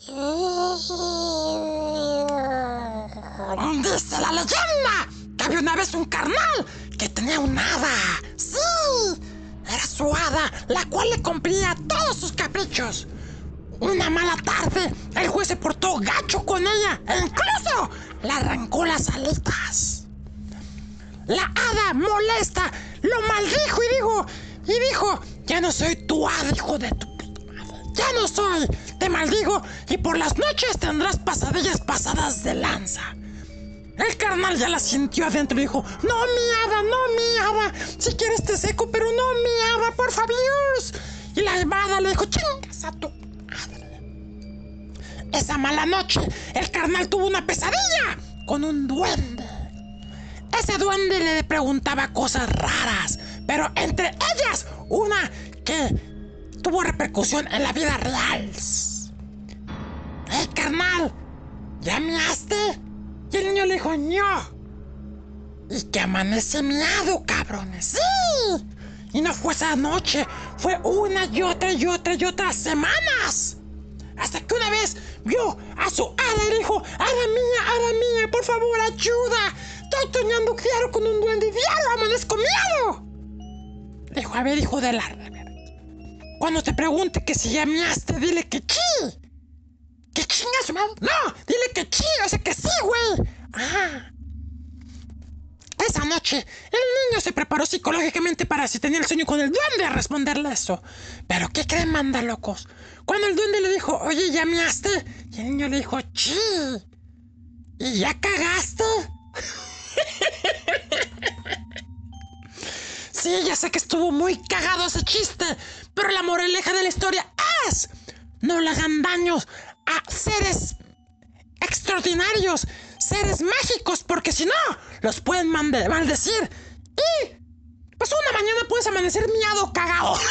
Dice la leyenda que había una vez un carnal que tenía un hada. Sí, era su hada, la cual le cumplía todos sus caprichos. Una mala tarde, el juez se portó gacho con ella e incluso le arrancó las alitas. La hada molesta lo maldijo y dijo, y dijo, ya no soy tu hada, hijo de tu puta madre. Ya no soy, te maldigo y por las noches tendrás pasadillas pasadas de lanza. El carnal ya la sintió adentro y dijo, no mi hada, no mi hada, si quieres te seco, pero no mi hada, por favor. Y la hada le dijo, chingas a. Esa mala noche, el carnal tuvo una pesadilla con un duende. Ese duende le preguntaba cosas raras, pero entre ellas una que tuvo repercusión en la vida real. ¡Eh, carnal! ¿Ya measte? Y el niño le dijo. Y que amanece miado, cabrones. ¡Sí! Y no fue esa noche, fue una y otra y otra y otras semanas. Hasta que una vez vio a su hada y dijo, hada mía, hada mía, por favor, ayuda. Estoy soñando claro con un duende y diario amanezco miado. Dijo, a ver, hijo de la... Cuando te pregunte que si ya miaste, dile que sí. ¿Qué chingas, madre? No, dile que sí, o que sí, güey. Ah. Esa noche, el niño se preparó psicológicamente para si tenía el sueño con el duende a responderle eso. Pero ¿qué creen, manda locos? Cuando el duende le dijo, oye, ¿ya? Y el niño le dijo, sí. ¿Y ya cagaste? sí, ya sé que estuvo muy cagado ese chiste, pero la moraleja de la historia es, no le hagan daños a seres extraordinarios, seres mágicos, porque si no, los pueden maldecir. Y pues una mañana puedes amanecer miado cagado.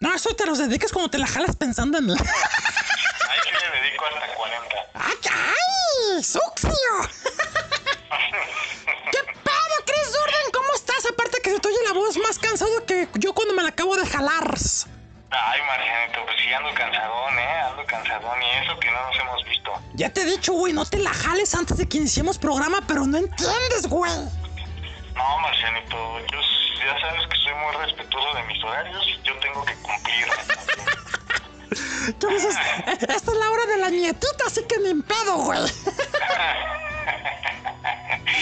No, eso te los dedicas como te la jalas pensando en mí. Ahí sí le dedico hasta 40. ¡Ay, ay! ¡Succio! ¿Qué pedo, Chris Durden? ¿Cómo estás? Aparte que se te oye la voz más cansado que yo cuando me la acabo de jalar. Ay, Marcianito, pues sí ando cansadón, ¿eh? Ando cansadón y eso que no nos hemos visto. Ya te he dicho, güey, no te la jales antes de que iniciemos programa, pero no entiendes, güey. No, Marcianito, yo ya sabes que muy respetuoso de mis horarios yo tengo que cumplir. Dices, "Eh, esta es la hora de la nietita, así que ni en pedo, güey. Así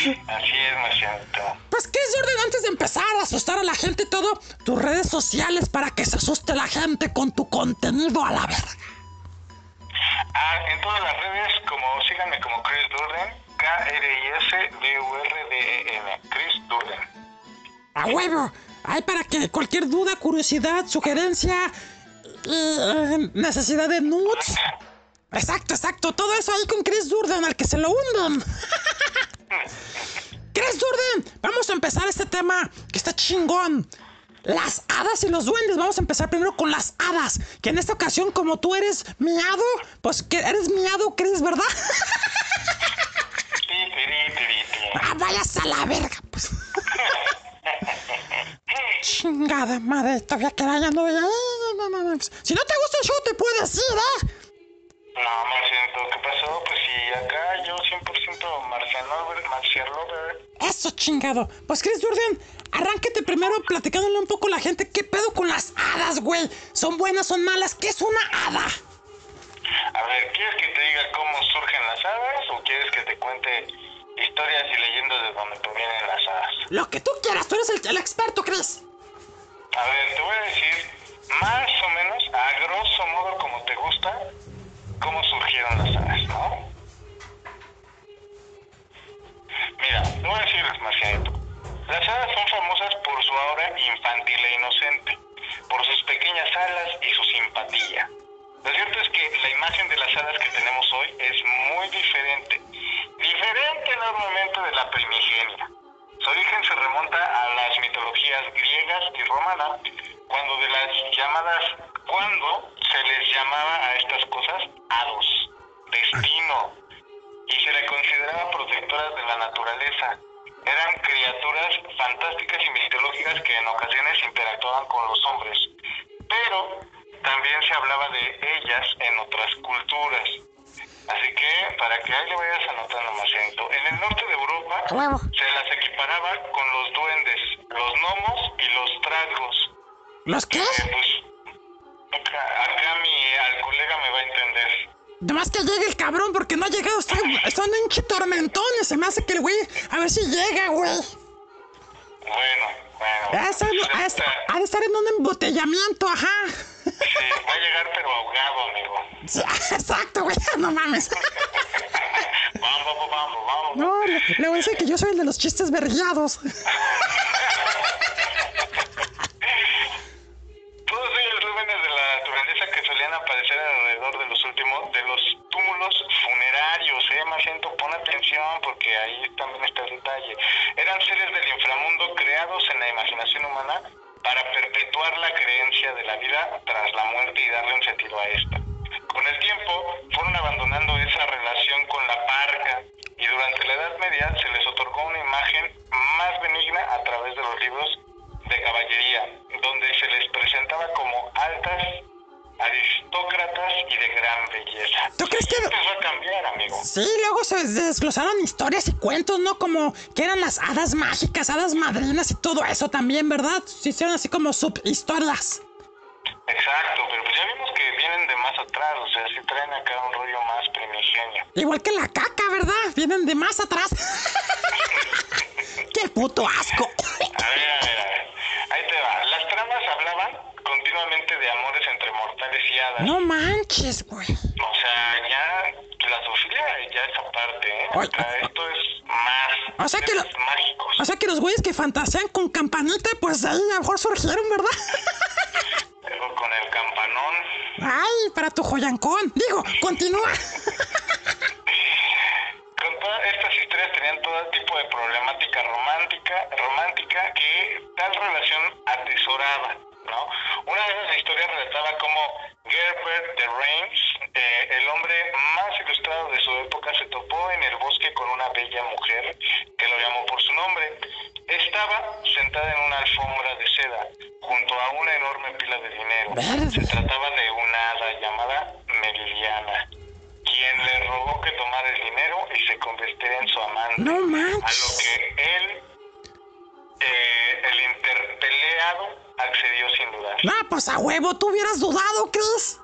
es, Marcianito. Pues, Chris Durden, antes de empezar a asustar a la gente y todo, tus redes sociales para que se asuste la gente con tu contenido a la verga. Ah, en todas las redes, como síganme como Chris Durden, K-R-I-S-D-U-R-D-E-N, Chris Durden. A huevo. Hay para que cualquier duda, curiosidad, sugerencia, eh, necesidad de nudes. Exacto, exacto. Todo eso ahí con Chris Durden, al que se lo hunden. Chris Durden, vamos a empezar este tema que está chingón. Las hadas y los duendes. Vamos a empezar primero con las hadas. Que en esta ocasión, como tú eres miado, pues que eres miado, Chris, ¿verdad? Ah, vayas a la verga, pues. Chingada madre, todavía que ya no. Si no te gusta el show, te puedes ir, ¿eh? No, Marcianito, ¿qué pasó? Pues sí, acá yo 100% Marcian Lover, Marcian Lover. Eso chingado. Pues Chris Durden, arránquete primero platicándole un poco a la gente qué pedo con las hadas, güey. ¿Son buenas, son malas? ¿Qué es una hada? A ver, ¿quieres que te diga cómo surgen las hadas o quieres que te cuente historias y leyendas de donde provienen las hadas? Lo que tú quieras, tú eres el, el experto, Chris. A ver, te voy a decir más o menos, a grosso modo como te gusta, cómo surgieron las hadas, ¿no? Mira, te voy a decir, Marcianito. Las hadas son famosas por su aura infantil e inocente, por sus pequeñas alas y su simpatía. Lo cierto es que la imagen de las hadas que tenemos hoy es muy diferente, diferente enormemente de la primigenia. Su origen se remonta a las mitologías griegas y romanas, cuando de las llamadas, cuando se les llamaba a estas cosas hados, destino, y se le consideraba protectoras de la naturaleza. Eran criaturas fantásticas y mitológicas que en ocasiones interactuaban con los hombres, pero también se hablaba de ellas en otras culturas. Así que, para que ahí le vayas anotando, Marcianito, en el norte de Europa se las equiparaba con los duendes, los gnomos y los trasgos. ¿Los qué? Eh, pues, acá, acá mi al colega me va a entender. Nomás que llegue el cabrón porque no ha llegado. Está, está en un tormentones. Se me hace que el güey. A ver si llega, güey. Bueno, bueno. Pues ha de estar en un embotellamiento, ajá. Sí, va a llegar pero ahogado, amigo. Sí, exacto, güey. No mames. Vamos, vamos, vamos, vamos. No, le, le voy a decir que yo soy el de los chistes verguiados. Todos ellos lúmenes de la naturaleza que solían aparecer alrededor de los últimos, de los túmulos funerarios, eh, Marciento, pon atención porque ahí también está el detalle. Eran seres del inframundo creados en la imaginación humana para perpetuar la creencia de la vida tras la muerte y darle un sentido a esta. Con el tiempo fueron abandonando esa relación con la parca y durante la Edad Media se les otorgó una imagen más benigna a través de los libros de caballería, donde se les presentaba como altas, aristócratas y de gran belleza. ¿Tú crees que.? Empezó a cambiar, amigo. Sí, luego se desglosaron historias y cuentos, ¿no? Como que eran las hadas mágicas, hadas madrinas y todo eso también, ¿verdad? Se hicieron así como subhistorias. Exacto, pero pues ya vimos que vienen de más atrás, o sea, sí traen acá un rollo más primigenio. Igual que la caca, ¿verdad? Vienen de más atrás. ¡Qué puto asco! A ver, a ver, a ver. Ahí te va. Las tramas hablaban continuamente de amores entre No manches, güey. O sea, ya la zoofilia ya es aparte, ¿eh? O sea, esto es más. O sea que lo- temas mágicos. O sea que los güeyes que fantasean con campanita, pues ahí a lo mejor surgieron, ¿verdad? Luego con el campanón. Ay, para tu joyancón. Digo, continúa. Con todas estas historias tenían todo tipo de problemática romántica, romántica que tal relación atesoraba, ¿no? Una de esas historias relataba cómo Gerbert de Reims, eh, el hombre más ilustrado de su época, se topó en el bosque con una bella mujer que lo llamó por su nombre. Estaba sentada en una alfombra de seda junto a una enorme pila de dinero. Se trataba de una hada llamada Meridiana quien le rogó que tomara el dinero y se convirtiera en su amante. No A lo manches. que él, eh, el interpeleado, accedió sin dudar. No, pues a huevo, tú hubieras dudado, Chris.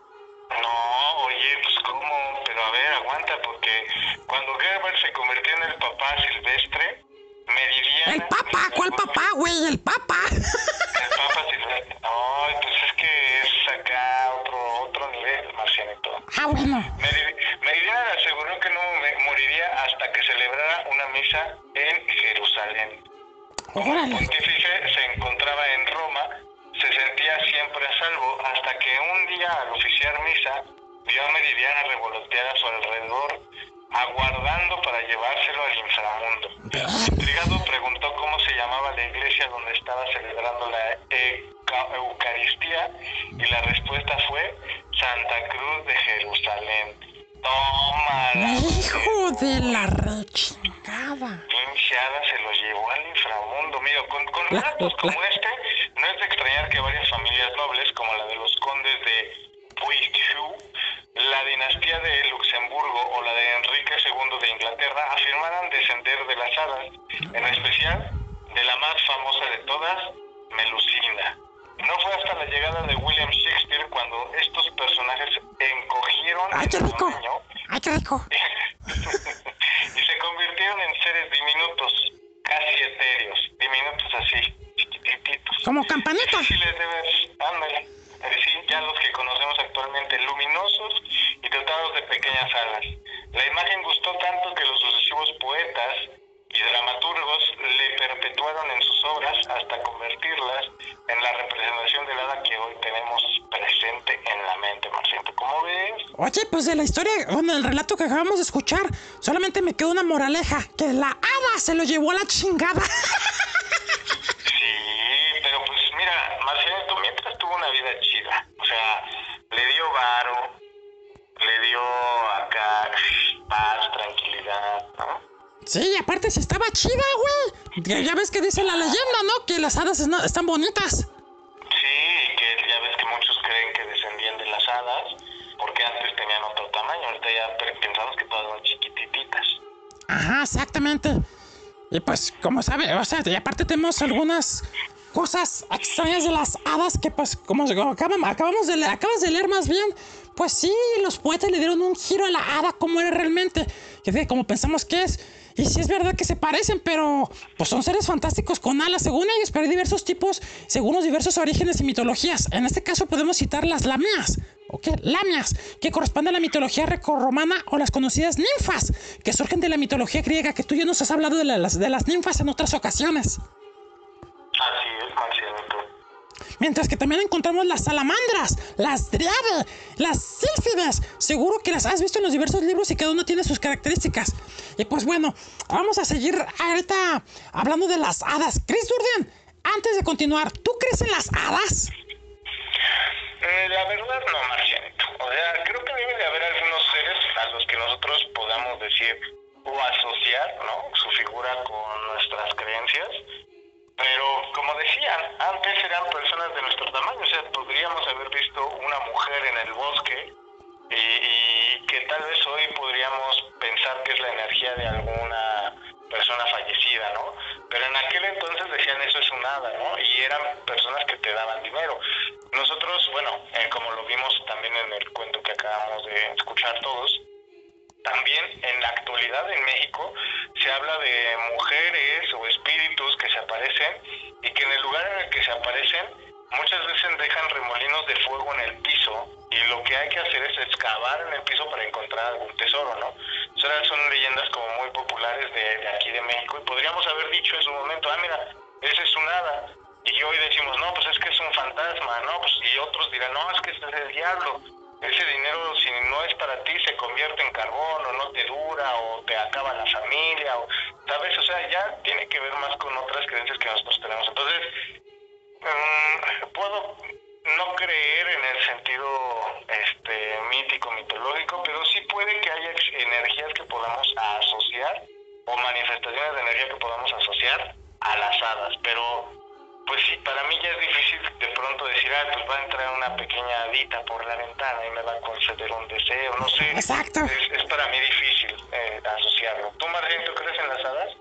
No, oye, pues cómo, pero a ver, aguanta, porque cuando Gerber se convirtió en el papá silvestre, Meridiana... El papa, ¿cuál papá, güey? El papa. El papa silvestre. No, pues es que es acá otro, otro nivel, Marcianito. Ah, bueno. Meri- Meridiana aseguró que no moriría hasta que celebrara una misa en Jerusalén. El pontífice se encontraba en Roma, se sentía siempre a salvo, hasta que un día al oficiar misa, vio a Meridiana revolotear a su alrededor, aguardando para llevárselo al inframundo. Intrigado preguntó cómo se llamaba la iglesia donde estaba celebrando la Euca- Eucaristía y la respuesta fue Santa Cruz de Jerusalén. Toma. Hijo de la rechingada. pinche hada se lo llevó al inframundo. Mira, con, con La- relatos la- como este, no es de extrañar que varias familias nobles, como la de los condes de Poitou, la dinastía de Luxemburgo o la de Enrique II de Inglaterra, afirmaran descender de las hadas, en especial de la más famosa de todas, Melusina. No fue hasta la llegada de William Shakespeare cuando estos personajes encogieron Ay, qué rico. Ay, ¡Ah, qué rico. y se convirtieron en seres diminutos, casi etéreos, diminutos así, chiquititos. Como campanitas. Así ya los que conocemos actualmente, luminosos y dotados de pequeñas alas. La imagen gustó tanto que los sucesivos poetas y dramaturgos le perpetuaron en sus obras hasta convertirlas en la representación del hada que hoy tenemos presente en la mente, Marciento. ¿Cómo ves? Oye, pues de la historia, bueno, el relato que acabamos de escuchar, solamente me quedó una moraleja, que la hada se lo llevó a la chingada. Sí, pero pues mira, Marciento mientras tuvo una vida chida, o sea, le dio varo, le dio acá paz, tranquilidad, ¿no? Sí, y aparte si estaba chida, güey. Ya- ves que dice la leyenda, ¿no? Que las hadas están bonitas. Sí, que ya ves que muchos creen que descendían de las hadas, porque antes tenían otro tamaño, ahorita ya pe- pensamos que todas son chiquitititas. Ajá, exactamente. Y pues, como sabe, o sea, y aparte tenemos algunas cosas extrañas de las hadas que pues, como acabamos, acabamos de leer, acabas de leer más bien, pues sí, los poetas le dieron un giro a la hada como era realmente, que como pensamos que es. Y sí es verdad que se parecen, pero pues son seres fantásticos con alas, según ellos, pero hay diversos tipos, según los diversos orígenes y mitologías. En este caso podemos citar las lamias, ¿ok? Lamias, que corresponden a la mitología grecorromana o las conocidas ninfas, que surgen de la mitología griega, que tú ya nos has hablado de las, de las ninfas en otras ocasiones. Así es, Marciento. Mientras que también encontramos las salamandras, las driade, las sílfides. Seguro que las has visto en los diversos libros y cada uno tiene sus características. Y pues bueno, vamos a seguir ahorita hablando de las hadas. Chris Durden, antes de continuar, ¿tú crees en las hadas? Eh, la verdad no, Marcianito. O sea, creo que debe de haber algunos seres a los que nosotros podamos decir o asociar, ¿no? Su figura con nuestras creencias. Pero como decían, antes eran personas de nuestro tamaño, o sea, podríamos haber visto una mujer en el bosque y, y que tal vez hoy podríamos pensar que es la energía de alguna persona fallecida, ¿no? Pero en aquel entonces decían eso es un hada, ¿no? Y eran personas que te daban dinero. Nosotros, bueno, eh, como lo vimos también en el cuento que acabamos de escuchar todos, también en la actualidad en México se habla de mujeres o espíritus que se aparecen y que en el lugar en el que se aparecen muchas veces dejan remolinos de fuego en el piso y lo que hay que hacer es excavar en el piso para encontrar algún tesoro, ¿no? Esas son leyendas como muy populares de, aquí de México y podríamos haber dicho en su momento, ah, mira, ese es un hada. Y hoy decimos, no, pues es que es un fantasma, ¿no? Pues, y otros dirán, no, es que ese es el diablo ese dinero si no es para ti se convierte en carbón o no te dura o te acaba la familia o sabes o sea ya tiene que ver más con otras creencias que nosotros tenemos. Entonces mm, puedo no creer en el sentido este mítico mitológico pero sí puede que haya energías que podamos asociar o manifestaciones de energía que podamos asociar a las hadas pero pues sí, para mí ya es difícil de pronto decir, ah, pues va a entrar una pequeña hadita por la ventana y me va a conceder un deseo, no sé. Exacto. Es, es para mí difícil eh, asociarlo. ¿Tú, Martín, tú crees en las hadas?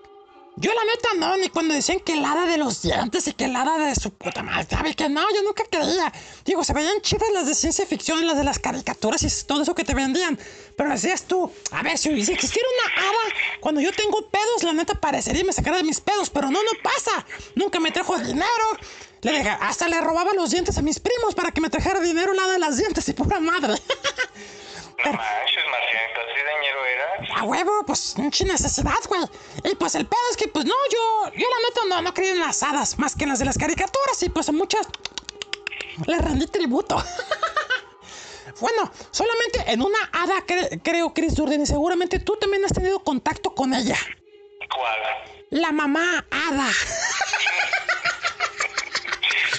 Yo la neta no, ni cuando decían que el hada de los dientes y que el hada de su puta madre, ¿sabe que no? Yo nunca creía. Digo, se veían chidas las de ciencia ficción, las de las caricaturas y todo eso que te vendían. Pero decías tú, a ver, si existiera una hada, cuando yo tengo pedos, la neta parecería y me sacara de mis pedos, pero no, no pasa. Nunca me trajo dinero. Le deja- hasta le robaba los dientes a mis primos para que me trajera dinero hada de las dientes y pura madre. No manches, Marcianito, así de ñero eras. A huevo, pues, mucha necesidad, güey. Y pues el pedo es que, pues no, yo, yo la neta no, no creía en las hadas, más que en las de las caricaturas, y pues a muchas le rendí tributo. bueno, solamente en una hada cre- creo, Chris Durden, y seguramente tú también has tenido contacto con ella. ¿Cuál? La mamá hada.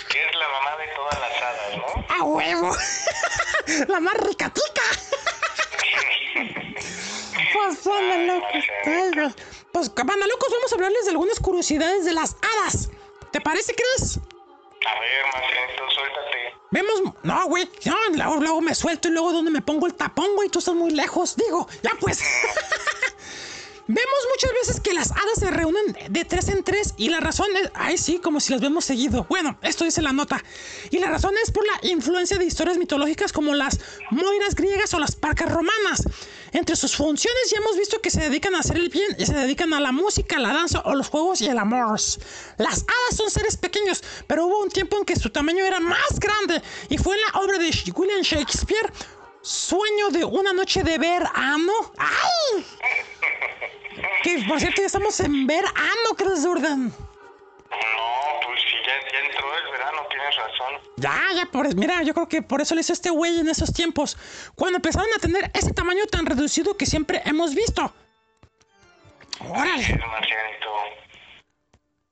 Que es la mamá de todas las hadas, ¿no? A huevo. la más ricatica. Pues, anda locos, traigo. Pues, banda locos, vamos a hablarles de algunas curiosidades de las hadas. ¿Te parece, Chris? A ver, Marcianito, suéltate. Vemos. No, güey. No, luego, luego me suelto y luego donde me pongo el tapón, güey. Tú estás muy lejos. Digo, ya pues. Vemos muchas veces que las hadas se reúnen de tres en tres y la razón es, ay sí, como si las vemos seguido. Bueno, esto dice la nota. Y la razón es por la influencia de historias mitológicas como las moiras griegas o las parcas romanas. Entre sus funciones ya hemos visto que se dedican a hacer el bien y se dedican a la música, la danza o los juegos y el amor. Las hadas son seres pequeños, pero hubo un tiempo en que su tamaño era más grande y fue en la obra de William Shakespeare sueño de una noche de verano. ¡Ay! Que por cierto ya estamos en verano, Chris Jordan. No, pues si ya, ya entró el verano, tienes razón. Ya, ya, por, mira, yo creo que por eso le hizo este güey en esos tiempos. Cuando empezaron a tener ese tamaño tan reducido que siempre hemos visto. Órale.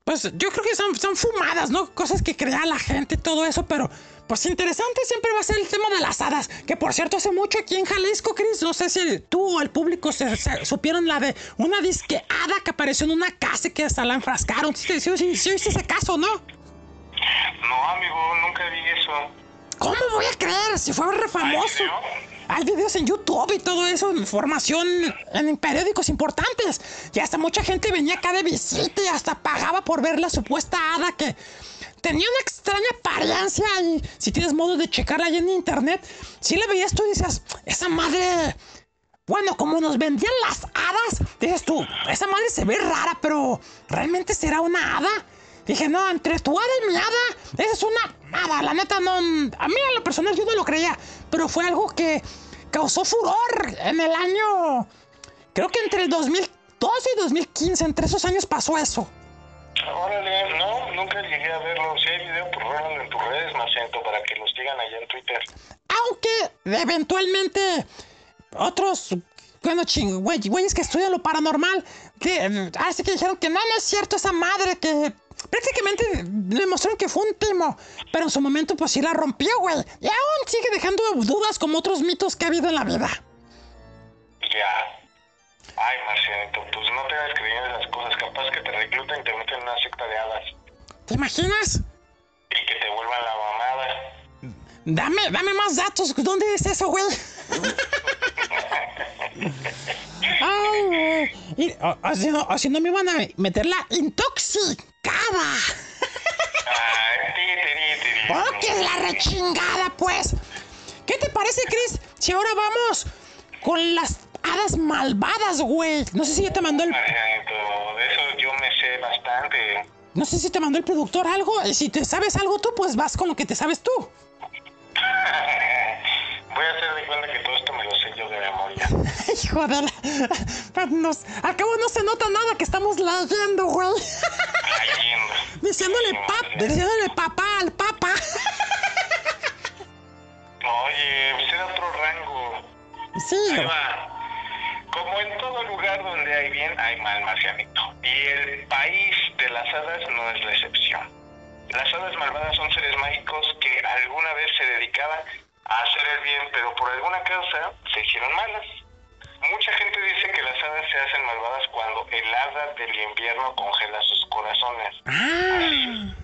Pues yo creo que son, son fumadas, ¿no? Cosas que crea la gente y todo eso, pero pues interesante siempre va a ser el tema de las hadas. Que por cierto, hace mucho aquí en Jalisco, Chris, no sé si tú o el público se, se- supieron la de una disque hada que apareció en una casa y que hasta la enfrascaron. ¿Sí, sí, sí, sí ese caso, no? No, amigo, nunca vi eso. ¿Cómo voy a creer? Si fue re famoso. video? Hay videos en YouTube y todo eso, información en periódicos importantes. Y hasta mucha gente venía acá de visita y hasta pagaba por ver la supuesta hada que tenía una extraña apariencia. Y si tienes modo de checarla ahí en internet, si la veías tú y dices, esa madre. Bueno, como nos vendían las hadas, dices tú, esa madre se ve rara, pero ¿realmente será una hada? Dije, no, entre tu hada y mi hada, esa es una hada. La neta, no. A mí, a lo personal, yo no lo creía, pero fue algo que causó furor en el año. Creo que entre el 2012 y 2015, entre esos años pasó eso. Órale, no, nunca llegué a verlo. Si hay video, pues en tus redes, Marcianito, para que los sigan allá en Twitter. Aunque eventualmente otros, bueno, ching, güey, güeyes que estudian lo paranormal, que así que dijeron que no, no es cierto esa madre, que prácticamente le mostraron que fue un timo, pero en su momento pues sí la rompió, güey. Y aún sigue dejando dudas como otros mitos que ha habido en la vida. Ya. Ay, Marcianito, pues no te hagas creyendo las cosas. Capaz que te recluten y te una secta de hadas. ¿Te imaginas? Y que te vuelvan la mamada. Dame, dame más datos. ¿Dónde es eso, güey? Ay, güey. Y, o- Así no, me iban a meter la intoxicada. ¡Oh, que es la rechingada, pues! ¿Qué te parece, Chris? Si ahora vamos con las hadas malvadas, güey. No sé si ya te mandó el. Eso yo me sé bastante. No sé si te mandó el productor algo. Si te sabes algo tú, pues vas con lo que te sabes tú. Voy a hacer de cuenta que todo esto me lo sé yo de memoria. Hijo de la. Nos, al cabo no se nota nada que estamos leyendo, güey. Leyendo. Diciéndole, pap, diciéndole papá al papa. Oye, pues era otro rango. Sí, Ahí va. Como en todo lugar donde hay bien, hay mal, Marcianito. Y el país de las hadas no es la excepción. Las hadas malvadas son seres mágicos que alguna vez se dedicaban a hacer el bien, pero por alguna causa se hicieron malas. Mucha gente dice que las hadas se hacen malvadas cuando el hada del invierno congela sus corazones. Ah,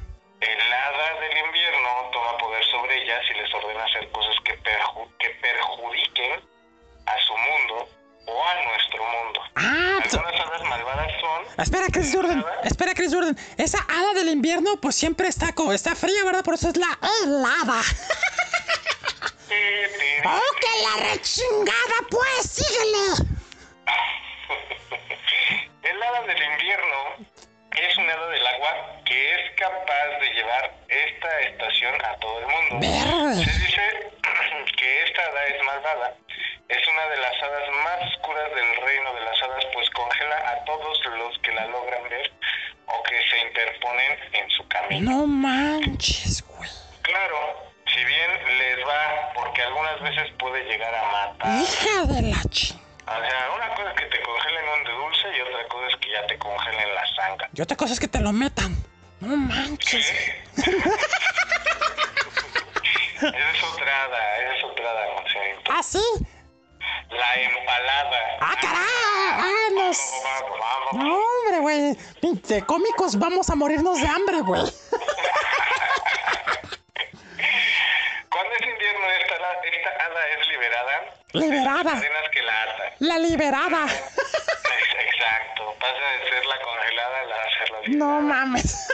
El hada del invierno toma poder sobre ellas y les ordena hacer cosas que, perju- que perjudiquen a su mundo o a nuestro mundo. ah, Algunas hadas malvadas son... Espera, Chris Jordan. Espera, Chris Jordan. Esa hada del invierno, pues siempre está como está fría, ¿verdad? Por eso es la helada. ¡Oh, que la rechingada, pues! ¡Síguele! El hada del invierno es un hada del agua que es capaz de llevar esta estación a todo el mundo. Verde. Se dice que esta hada es malvada. Es una de las hadas más oscuras del reino de las hadas, pues congela a todos los que la logran ver o que se interponen en su camino. No manches, güey. Claro, si bien les va, porque algunas veces puede llegar a matar. Hija de la ching. O sea, una cosa es que te congelen un de dulce y otra cosa es que ya te congelen la sangre. Y otra cosa es que te lo metan. No manches. Esa es otra hada, esa es otra hada. ¿Ah, sí? La empalada. ¡Ah, caray! ¡Ah, nos... No, hombre, güey. De cómicos vamos a morirnos de hambre, güey. Cuando es invierno, esta, hada- esta hada es liberada. Liberada. Que la atan. La liberada. Ex- Exacto. Pasa de ser la congelada a la ser la liberada. No mames.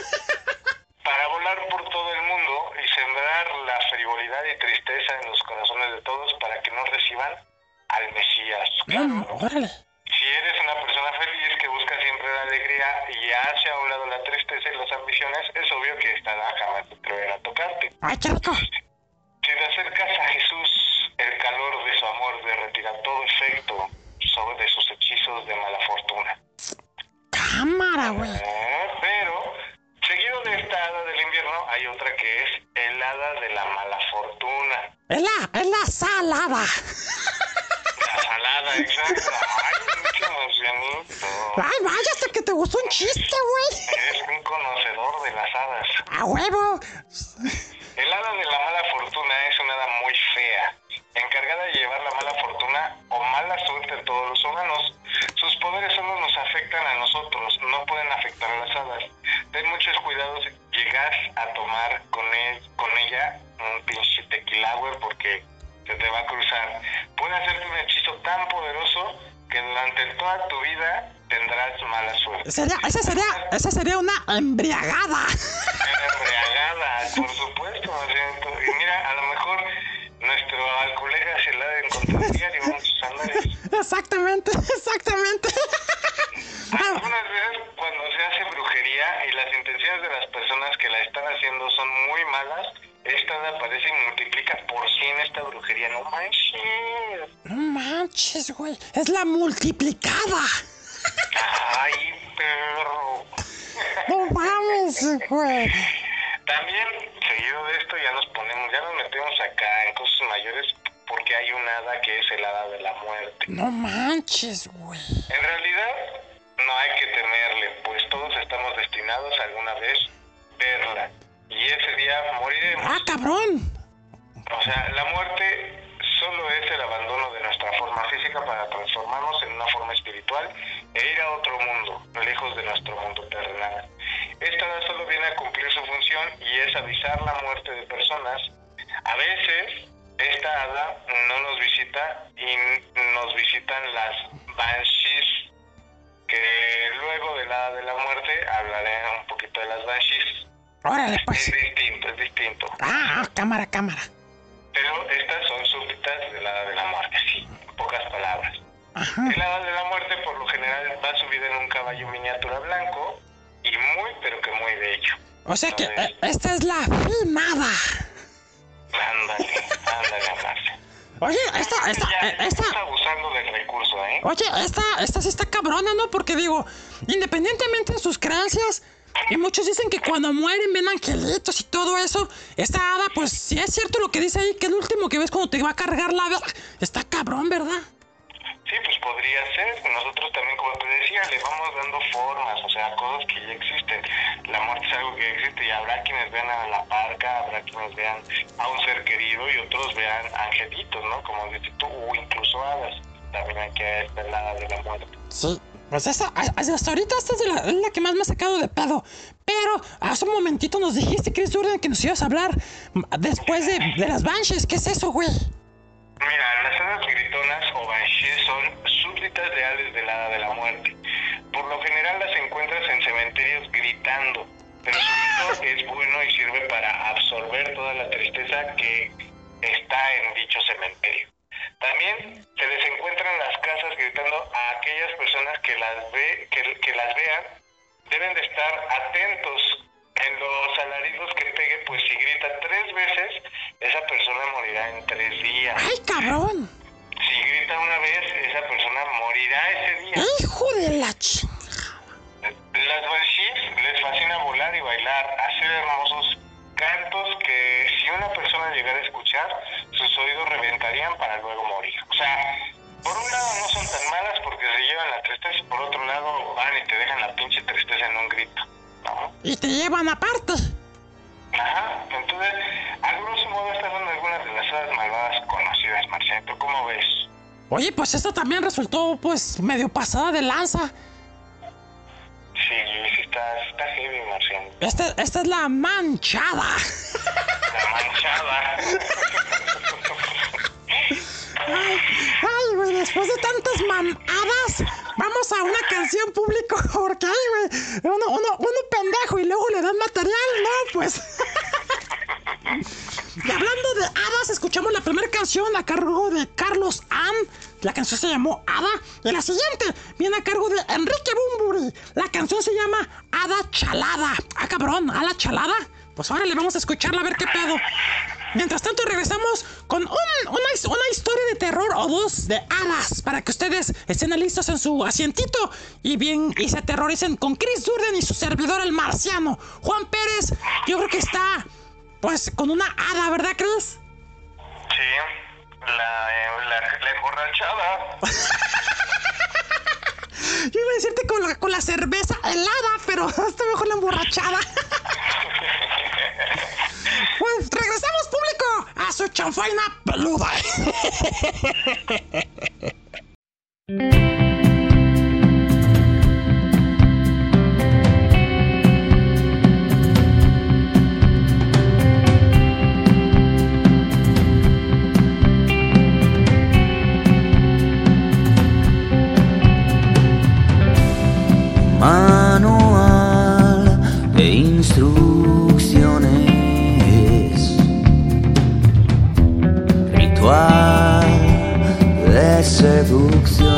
Suerte. Sería, esa sería, esa sería una O sea que eh, esta es la finada. Ándale, ándale. Oye, esta, esta, Ya eh, esta. estás abusando del recurso, ¿eh? Oye, esta, esta sí está cabrona, ¿no? Porque digo, independientemente de sus creencias, y muchos dicen que cuando mueren ven angelitos y todo eso, esta hada, pues sí es cierto lo que dice ahí, que el último que ves cuando te va a cargar la verga. Está cabrón, ¿verdad? Sí, pues podría ser. Nosotros también, como te decía, le vamos dando formas, o sea, cosas que ya existen. La muerte es algo que existe y habrá quienes vean a la parca, habrá quienes vean a un ser querido y otros vean angelitos, ¿no? Como dices tú, o incluso hadas. También hay que ver la hada de la muerte. Sí. Pues esa, hasta ahorita esta es la, la que más me ha sacado de pedo. Pero hace un momentito nos dijiste, Chris Jordan, que nos ibas a hablar después de, de las Banshees. ¿Qué es eso, güey? Mira, las hadas gritonas o banshees son súbditas leales del hada de la muerte. Por lo general las encuentras en cementerios gritando, pero su grito es bueno y sirve para absorber toda la tristeza que está en dicho cementerio. También se les encuentra en las casas gritando a aquellas personas que las ve, que, que las vean, deben de estar atentos en los alaridos que pegue, pues si grita tres veces, esa persona morirá en tres días. ¡Ay, cabrón! Si grita una vez, esa persona morirá ese día. ¡Hijo de la ch... Las banshees les fascina volar y bailar, hacer hermosos cantos que si una persona llegara a escuchar, sus oídos reventarían para luego morir. O sea, por un lado no son tan malas porque se llevan la tristeza por otro lado van y te dejan la pinche tristeza en un grito. Y te llevan aparte. Ajá, entonces, a grosso modo estas son algunas de las hadas malvadas conocidas, Marcelo. ¿Tú cómo ves? Oye, pues esta también resultó, pues, medio pasada de lanza. Sí, sí está, está heavy, Marciano. Esta, esta es la manchada. La manchada. Ay, ay, güey, después de tantas mamadas, vamos a una canción público, porque, ay, güey, uno, uno, uno pendejo y luego le dan material, ¿no? Pues. Y hablando de hadas, escuchamos la primera canción a cargo de Carlos Ann. La canción se llamó Hada. Y la siguiente viene a cargo de Enrique Bumburi. La canción se llama Hada Chalada. Ah, cabrón, Hada Chalada. Pues ahora le vamos a escucharla a ver qué pedo. Mientras tanto, regresamos con un- una, his- una historia de terror o dos de hadas para que ustedes estén listos en su asientito y bien y se aterroricen con Chris Durden y su servidor el marciano. Juan Pérez, yo creo que está pues con una hada, ¿verdad, Chris? Sí, la, eh, la, la emborrachada. Yo iba a decirte con la, con la cerveza helada, pero está mejor la emborrachada. Pues regresamos, público, a su chanfaina peluda. instrucciones. Ritual de seducción.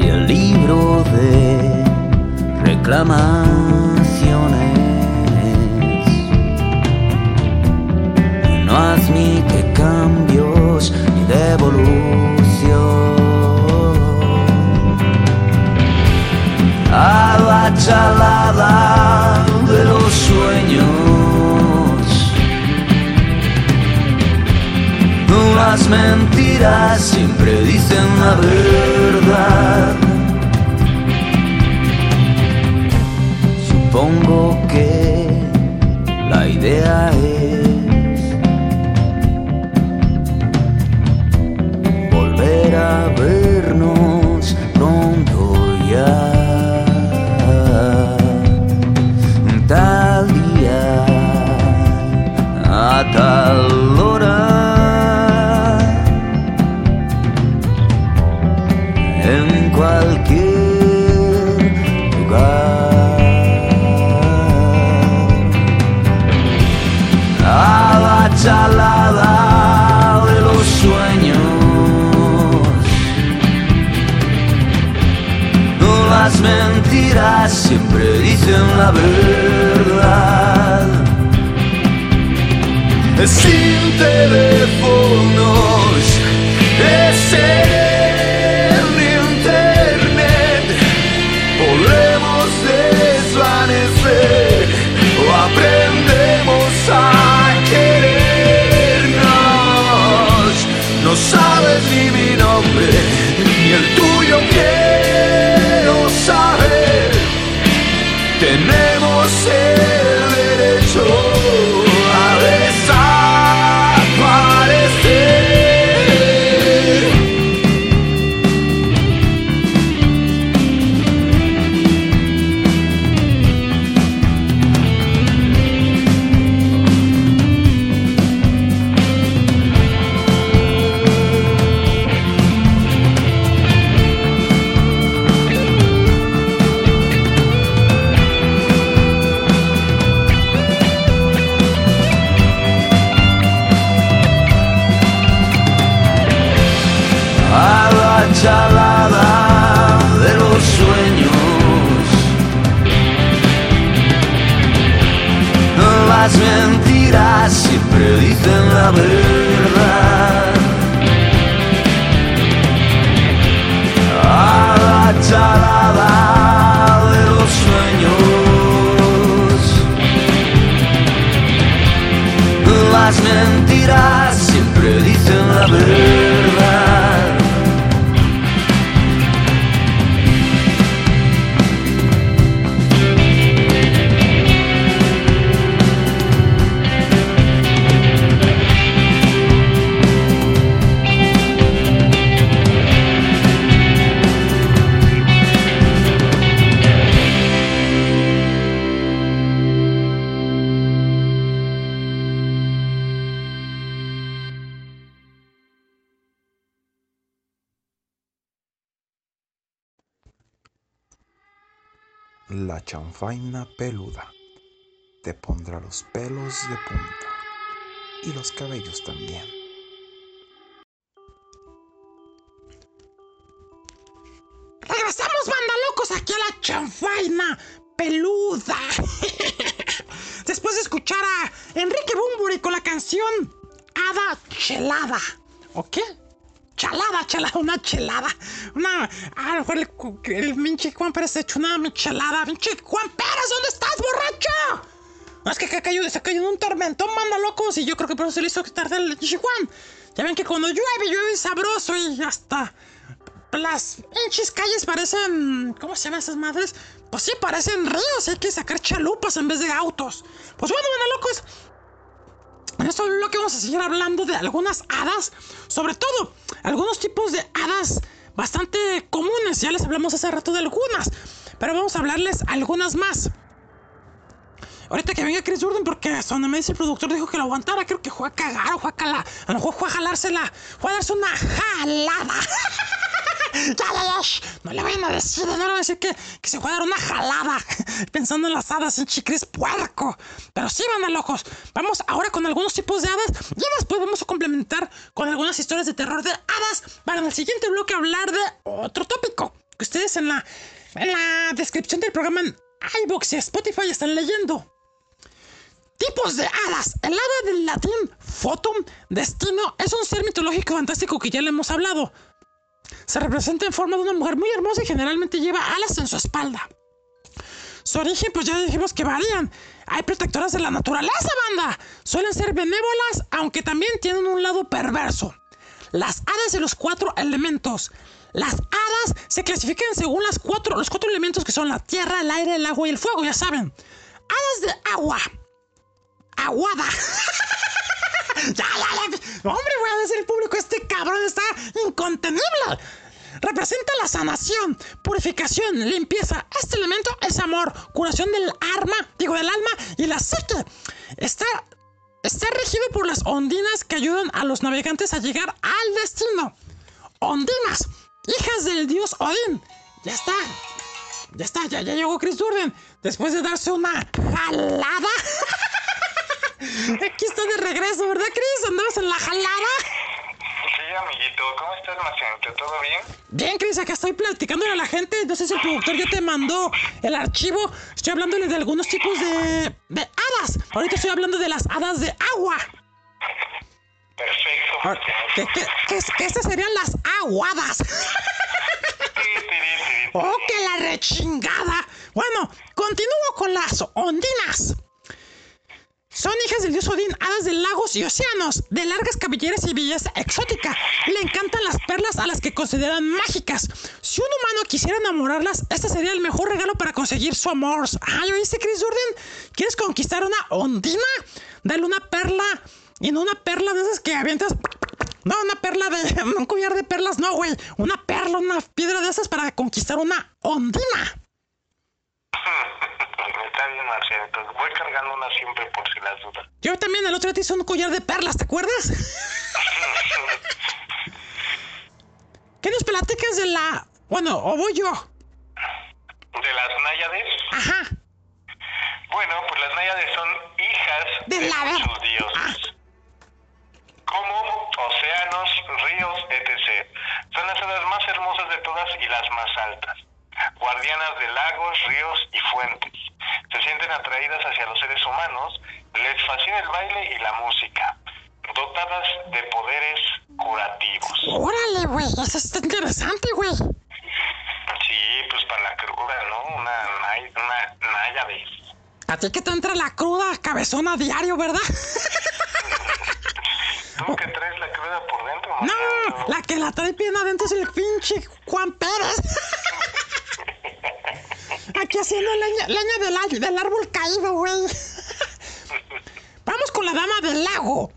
Y el libro de reclamaciones. No admite cambios A la chalada de los sueños. Las mentiras siempre dicen la verdad. Supongo que la idea es volver a vernos dicen la verdad. Sin teléfonos, los pelos de punta y los cabellos también. Regresamos, banda locos, aquí a la chanfaina peluda. después de escuchar a Enrique Bumburi con la canción Hada Chelada. ¿O qué? Chalada, chalada, una chelada. Una. A lo mejor el, el pinche Juan Pérez se echó una michelada. Pinche Juan Pérez, ¿dónde estás, borracho? Es que acá cayó, se cayó en un tormentón, manda locos. Y yo creo que por eso se le hizo tarde el Juan. Ya ven que cuando llueve, llueve sabroso y hasta. Las pinches calles parecen. ¿Cómo se llaman esas madres? Pues sí, parecen ríos. Hay que sacar chalupas en vez de autos. Pues bueno, manda locos. En esto lo que vamos a seguir hablando de algunas hadas, sobre todo algunos tipos de hadas bastante comunes. Ya les hablamos hace rato de algunas, pero vamos a hablarles algunas más. Ahorita que venga Chris Jordan, porque donde me dice el productor dijo que lo aguantara, creo que fue a cagar o fue a calar. A lo mejor fue a jalársela, fue a darse una jalada. no le vayan a decir, no le van a decir que, que se fue a dar una jalada pensando en las hadas en chicris puerco. Pero sí, van a locos. Vamos ahora con algunos tipos de hadas y después vamos a complementar con algunas historias de terror de hadas para en el siguiente bloque hablar de otro tópico que ustedes en la, en la descripción del programa en iBox y Spotify están leyendo. Tipos de hadas. El hada del latín Fotum, destino, es un ser mitológico fantástico que ya le hemos hablado. Se representa en forma de una mujer muy hermosa y generalmente lleva alas en su espalda. Su origen, pues ya dijimos que varían. Hay protectoras de la naturaleza, banda. Suelen ser benévolas, aunque también tienen un lado perverso. Las hadas de los cuatro elementos. Las hadas se clasifican según las cuatro, los cuatro elementos que son la tierra, el aire, el agua y el fuego, ya saben. Hadas de agua. Aguada. ya, ya, ya. Hombre, voy a decir el público, este cabrón está incontenible. Representa la sanación, purificación, limpieza. Este elemento es amor, curación del arma, digo del alma y la psique. Está, está regido por las ondinas que ayudan a los navegantes a llegar al destino. Ondinas, hijas del dios Odín. Ya está. Ya está, ya, ya llegó Chris Durden. Después de darse una jalada. Aquí está de regreso, ¿verdad, Chris? ¿Andabas en la jalada? Sí, amiguito, ¿cómo estás, Marcianito? ¿Todo bien? Bien, Chris, acá estoy platicándole a la gente. No sé si el productor ya te mandó el archivo. Estoy hablándole de algunos tipos de, de hadas. Ahorita estoy hablando de las hadas de agua. Perfecto. Ah, Que, que, que, que estas serían las aguadas. ¡Oh, que la rechingada! Bueno, continúo con las ondinas. Son hijas del dios Odín, hadas de lagos y océanos, de largas cabelleras y belleza exótica. Le encantan las perlas a las que consideran mágicas. Si un humano quisiera enamorarlas, este sería el mejor regalo para conseguir su amor. Ay, ¿oíste, Chris Jordan? ¿Quieres conquistar una ondina? Dale una perla y no una perla de esas que avientas. No, una perla de. Un collar de perlas, no, güey. Una perla, una piedra de esas para conquistar una ondina. Está bien, Marcianito. Voy cargando una siempre por si las dudas. Yo también el otro día te hice un collar de perlas, ¿te acuerdas? ¿Qué nos platicas de la. Bueno, o voy yo. ¿De las náyades? Ajá. Bueno, pues las náyades son hijas De de, la sus dioses. Como océanos, ríos, etc. Son las hadas más hermosas de todas y las más altas. Guardianas de lagos, ríos y fuentes. Se sienten atraídas hacia los seres humanos, les fascina el baile y la música. Dotadas de poderes curativos. Órale, güey. Eso está interesante, güey. Sí, pues para la cruda, ¿no? Una, nay- una náyade. A ti que te entra la cruda cabezona a diario, ¿verdad? ¿Tú que traes la cruda por dentro? No, Marcianito? la que la trae bien adentro es el pinche Juan Pérez. Aquí haciendo leña, leña del, árbol caído, güey. Vamos con la dama del lago.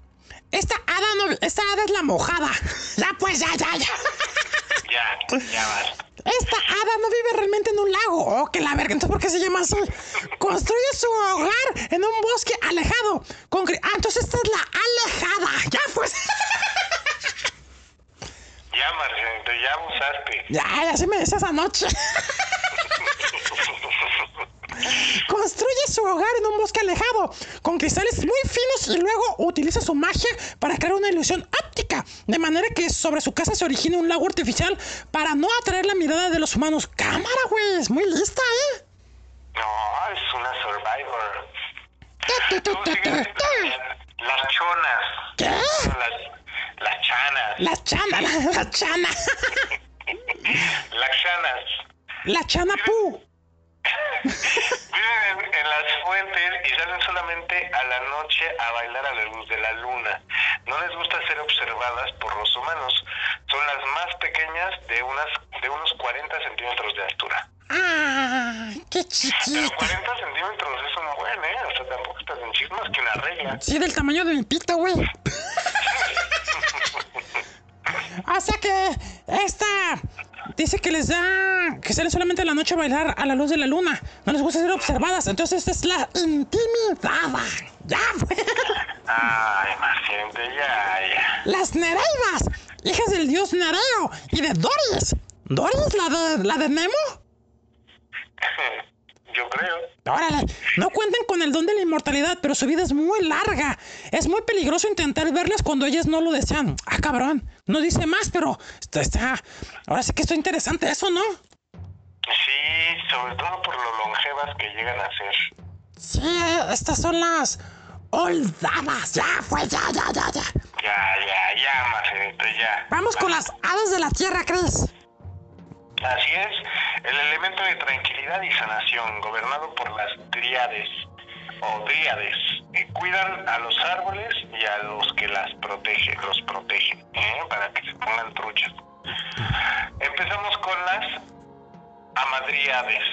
Esta hada no, esta hada es la mojada. Ya pues, ya, ya, ya. Ya, ya basta. Esta hada no vive realmente en un lago. Oh, que la verga. Entonces, ¿por qué se llama así? Construye su hogar en un bosque alejado. Con ah, entonces esta es la alejada. Ya pues. Ya, Marcianito, ya abusaste. Ya, ya se me decías anoche. Construye su hogar en un bosque alejado, con cristales muy finos y luego utiliza su magia para crear una ilusión óptica, de manera que sobre su casa se origine un lago artificial para no atraer la mirada de los humanos. Cámara, güey, es muy lista, ¿eh? No, es una survivor. Las chonas. ¿Qué? Las, las chanas. La chana, la, la chana. Las chanas. La chana pu. Viven en, en las fuentes y salen solamente a la noche a bailar a la luz de la luna. No les gusta ser observadas por los humanos. Son las más pequeñas de unas de unos 40 centímetros de altura. Ah, qué Pero chiquita. 40 centímetros es un buen, ¿eh? O sea, tampoco estás en chismas que una regla. Sí, del tamaño de mi pito, güey. O sea que esta dice que les da que salen solamente a la noche a bailar a la luz de la luna. No les gusta ser observadas. Entonces esta es la intimidada. Ya, güey. Ay, más gente, ya, ya. Las Nereidas, hijas del dios Nereo y de Doris. ¿Doris, la de, la de Nemo? Yo creo. Órale, no cuenten con el don de la inmortalidad, pero su vida es muy larga. Es muy peligroso intentar verlas cuando ellas no lo desean. Ah, cabrón. No dice más, pero está, está. Ahora sí que esto interesante, eso, ¿no? Sí, sobre todo por lo longevas que llegan a ser. Sí, estas son las oldadas. Ya, pues, ya, ya, ya, ya. Ya, ya, ya, Marcelito, ya. Vamos con las hadas de la tierra, Chris. Así es, el elemento de tranquilidad y sanación, gobernado por las dríades o dríades, que cuidan a los árboles y a los que las protegen, los protegen, ¿eh? para que se pongan truchas. Empezamos con las amadríades.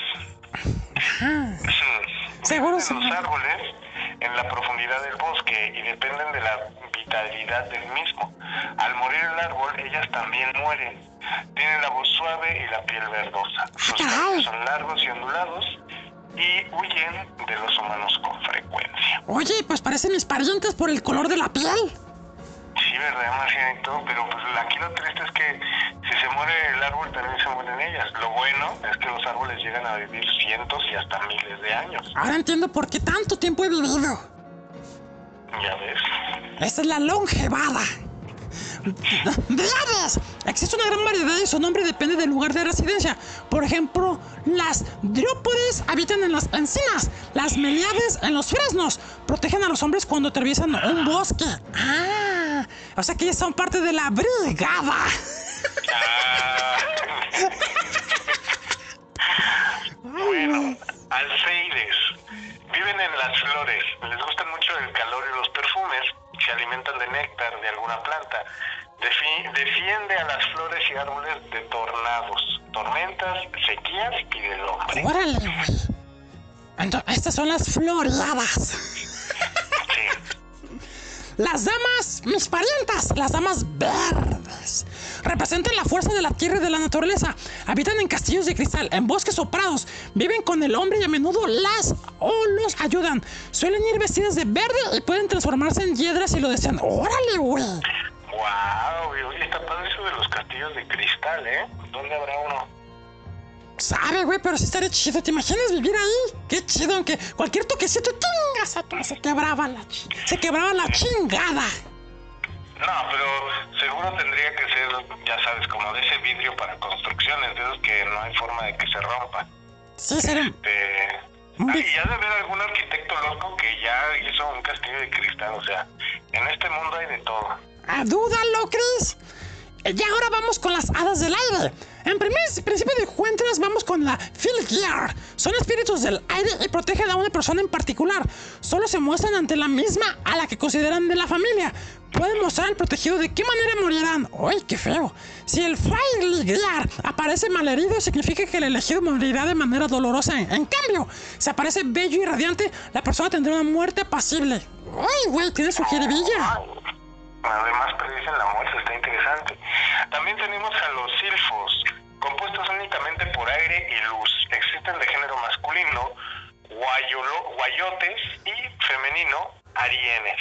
Seguro los árboles en la profundidad del bosque y dependen de la vitalidad del mismo. Al morir el árbol, ellas también mueren. Tienen la voz suave y la piel verdosa. Sus cabellos son largos y ondulados y huyen de los humanos con frecuencia. Oye, pues parecen mis parientes por el color de la piel. Sí, verdad, Marcianito, pero pues aquí lo triste es que si se muere el árbol también se mueren ellas. Lo bueno es que los árboles llegan a vivir cientos y hasta miles de años. Ahora entiendo por qué tanto tiempo he vivido. Ya ves. Esta es la longevada. ¡Dríades! Existe una gran variedad y su nombre depende del lugar de residencia. Por ejemplo, las driópodes habitan en las encinas, las meliades en los fresnos, protegen a los hombres cuando atraviesan un bosque. ¡Ah! O sea que ellas son parte de la brigada. Ah. bueno, alceides. Viven en las flores. Les gustan mucho el calor y los perfumes. Se alimentan de néctar de alguna planta. Defi- defiende a las flores y árboles de tornados, tormentas, sequías y del hombre. ¡Órale, güey! Entonces, estas son las floreadas. Sí. Las damas, mis parientas, las damas verdes. Representan la fuerza de la tierra y de la naturaleza. Habitan en castillos de cristal, en bosques o prados. Viven con el hombre y a menudo las o los ayudan. Suelen ir vestidas de verde y pueden transformarse en hiedras si lo desean. ¡Órale, güey! Wow, está padre eso de los castillos de cristal, ¿eh? ¿Dónde habrá uno? Sabe, güey, pero sí estaría chido. ¿Te imaginas vivir ahí? Qué chido, aunque cualquier toquecito, chingas, a tu- se quebraba la se quebraba la chingada. No, pero seguro tendría que ser, ya sabes, como de ese vidrio para construcciones, de esos que no hay forma de que se rompa. Sí, sería. Este, ah, y ya de haber algún arquitecto loco que ya hizo un castillo de cristal, o sea, en este mundo hay de todo. ¡A dúdalo, Chris! Y ahora vamos con las hadas del aire. En primer principio de cuentas vamos con la Filgear. Son espíritus del aire y protegen a una persona en particular. Solo se muestran ante la misma a la que consideran de la familia. Pueden mostrar al protegido de qué manera morirán. ¡Uy, qué feo! Si el Filgear aparece malherido, significa que el elegido morirá de manera dolorosa. En cambio, si aparece bello y radiante, la persona tendrá una muerte apacible. ¡Uy, güey! Tiene su jiribilla. Además predicen la muerte, está interesante. También tenemos a los silfos, compuestos únicamente por aire y luz. Existen de género masculino, guayolo- guayotes y femenino, arienes.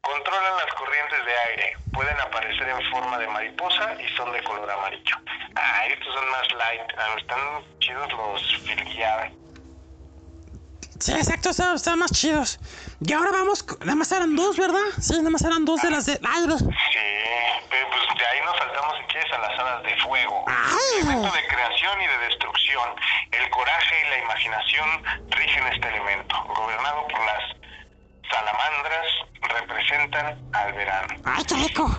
Controlan las corrientes de aire. Pueden aparecer en forma de mariposa y son de color amarillo. Ah, estos son más light. Ah, Están chidos los filiar. Sí, exacto, están, están más chidos. Y ahora vamos, nada más eran dos, ¿verdad? Sí, nada más eran dos de las de aire. Sí, pero pues de ahí nos saltamos si quieres a las hadas de fuego. Ay. Elemento de creación y de destrucción. El coraje y la imaginación rigen este elemento, gobernado por las salamandras representan al verano. ¡Ay, qué rico!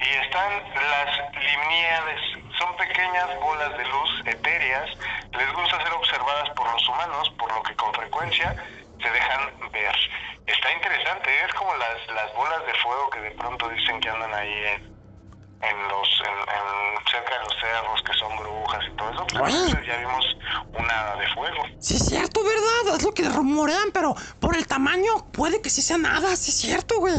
Y están las limniades. Son pequeñas bolas de luz etéreas. Les gusta ser observadas por los humanos, por lo que con frecuencia se dejan ver. Está interesante, es como las, las bolas de fuego que de pronto dicen que andan ahí en, en los en, en- cerca de los cerros, que son brujas y todo eso. Pues ya vimos una de fuego. Sí, es cierto, ¿verdad? Es lo que rumorean, pero por el tamaño puede que sí sea nada, sí es cierto, güey.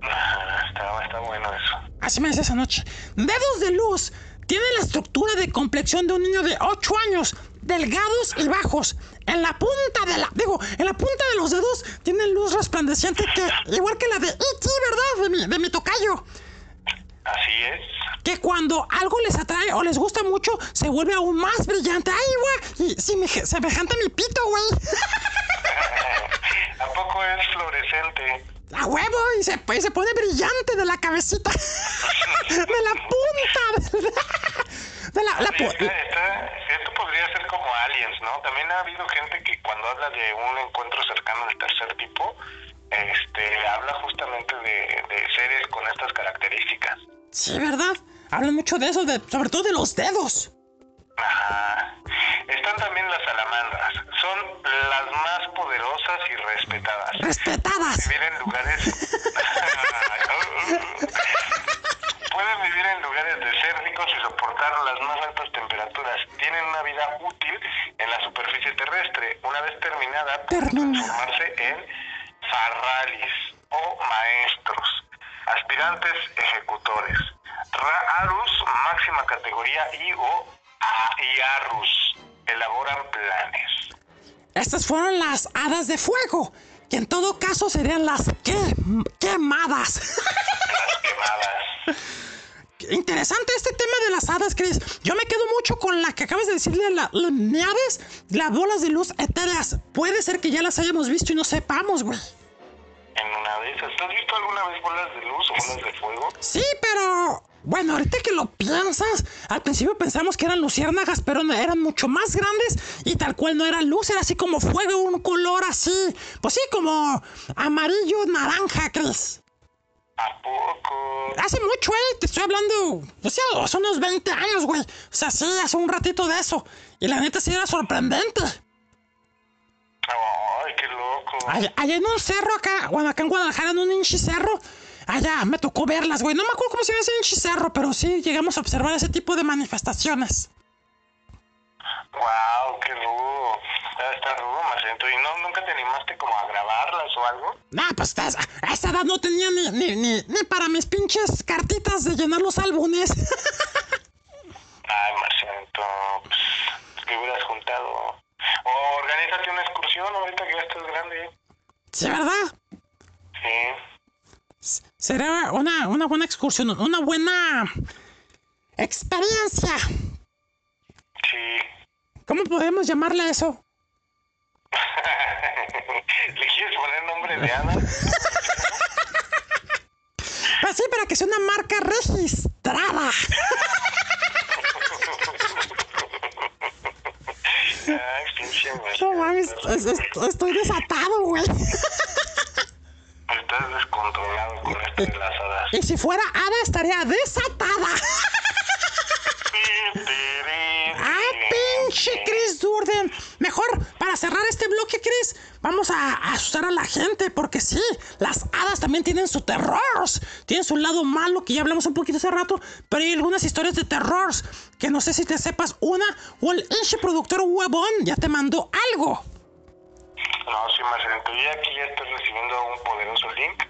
Ajá, está, está bueno eso. Así me decía esa noche. Dedos de luz. Tiene la estructura de complexión de un niño de 8 años. Delgados y bajos. En la punta de la... Digo, en la punta de los dedos tienen luz resplandeciente que... Igual que la de E.T., ¿verdad? De mi, de mi tocayo. Así es. Que cuando algo les atrae o les gusta mucho, se vuelve aún más brillante. ¡Ay, güey! Y sí, me, semejante a mi pito, güey. ¿A poco es fluorescente? ¡A huevo! Y se, y se pone brillante de la cabecita. de la punta. De la... De la, la Sí, pu- está- está- esto podría ser como aliens, ¿no? También ha habido gente que cuando habla de un encuentro cercano al tercer tipo, este, habla justamente de, de seres con estas características. Sí, ¿verdad? Hablan mucho de eso, de, sobre todo de los dedos. Ajá. Están también las salamandras. Son las más poderosas y respetadas. Respetadas. Vivir en lugares. Pueden vivir en lugares desérticos y soportar las más altas temperaturas. Tienen una vida útil en la superficie terrestre. Una vez terminada, pueden transformarse en farralis o maestros, aspirantes ejecutores. Rarus, máxima categoría, y o y arrus, elaboran planes. Estas fueron las hadas de fuego, que en todo caso serían las que- quemadas. Las quemadas. Interesante este tema de las hadas, Chris. Yo me quedo mucho con la que acabas de decirle, la, las naves, las bolas de luz etéreas. Puede ser que ya las hayamos visto y no sepamos, güey. En una de esas. ¿Tú has visto alguna vez bolas de luz o bolas de fuego? Sí, pero... Bueno, ahorita que lo piensas, al principio pensamos que eran luciérnagas, pero no, eran mucho más grandes y tal cual no era luz, era así como fuego, un color así, pues sí, como amarillo, naranja, Chris. ¿A poco? Hace mucho, eh, te estoy hablando, pues sí, hace unos 20 años, güey. O sea, sí, hace un ratito de eso. Y la neta sí era sorprendente. Ay, qué loco. Allá, allá en un cerro acá, bueno, acá en Guadalajara, en un hinchi cerro, allá me tocó verlas, güey. No me acuerdo cómo se llama ese hinchi cerro, pero sí llegamos a observar ese tipo de manifestaciones. Wow, qué rudo. Está, rudo, Marcento. ¿Y no, nunca te animaste como a grabarlas o algo? Nah, pues a, esa edad no tenía ni, ni, ni, ni para mis pinches cartitas de llenar los álbumes. Ay, Marcento, pues, que hubieras juntado. O organízate una excursión ahorita que ya estás grande. sí, ¿verdad? Sí. Será una, una buena excursión, una buena experiencia. Sí. ¿Cómo podemos llamarle a eso? ¿Le quieres poner nombre de Ana? Pues sí, para que sea una marca registrada. Ay, pinche No mames, es- es- estoy desatado, güey. Estás descontrolado con esto de las hadas. Y si fuera Ada, estaría desatada. ¡Ah, pinche Chris Durden! Mejor, para cerrar este bloque, Chris, vamos a, asustar a la gente, porque sí, las hadas también tienen su terror. Tienen su lado malo, que ya hablamos un poquito hace rato, pero hay algunas historias de terror que no sé si te sepas una o el pinche productor huevón ya te mandó algo. No, sí, Marcelito. Y aquí ya estoy recibiendo un poderoso link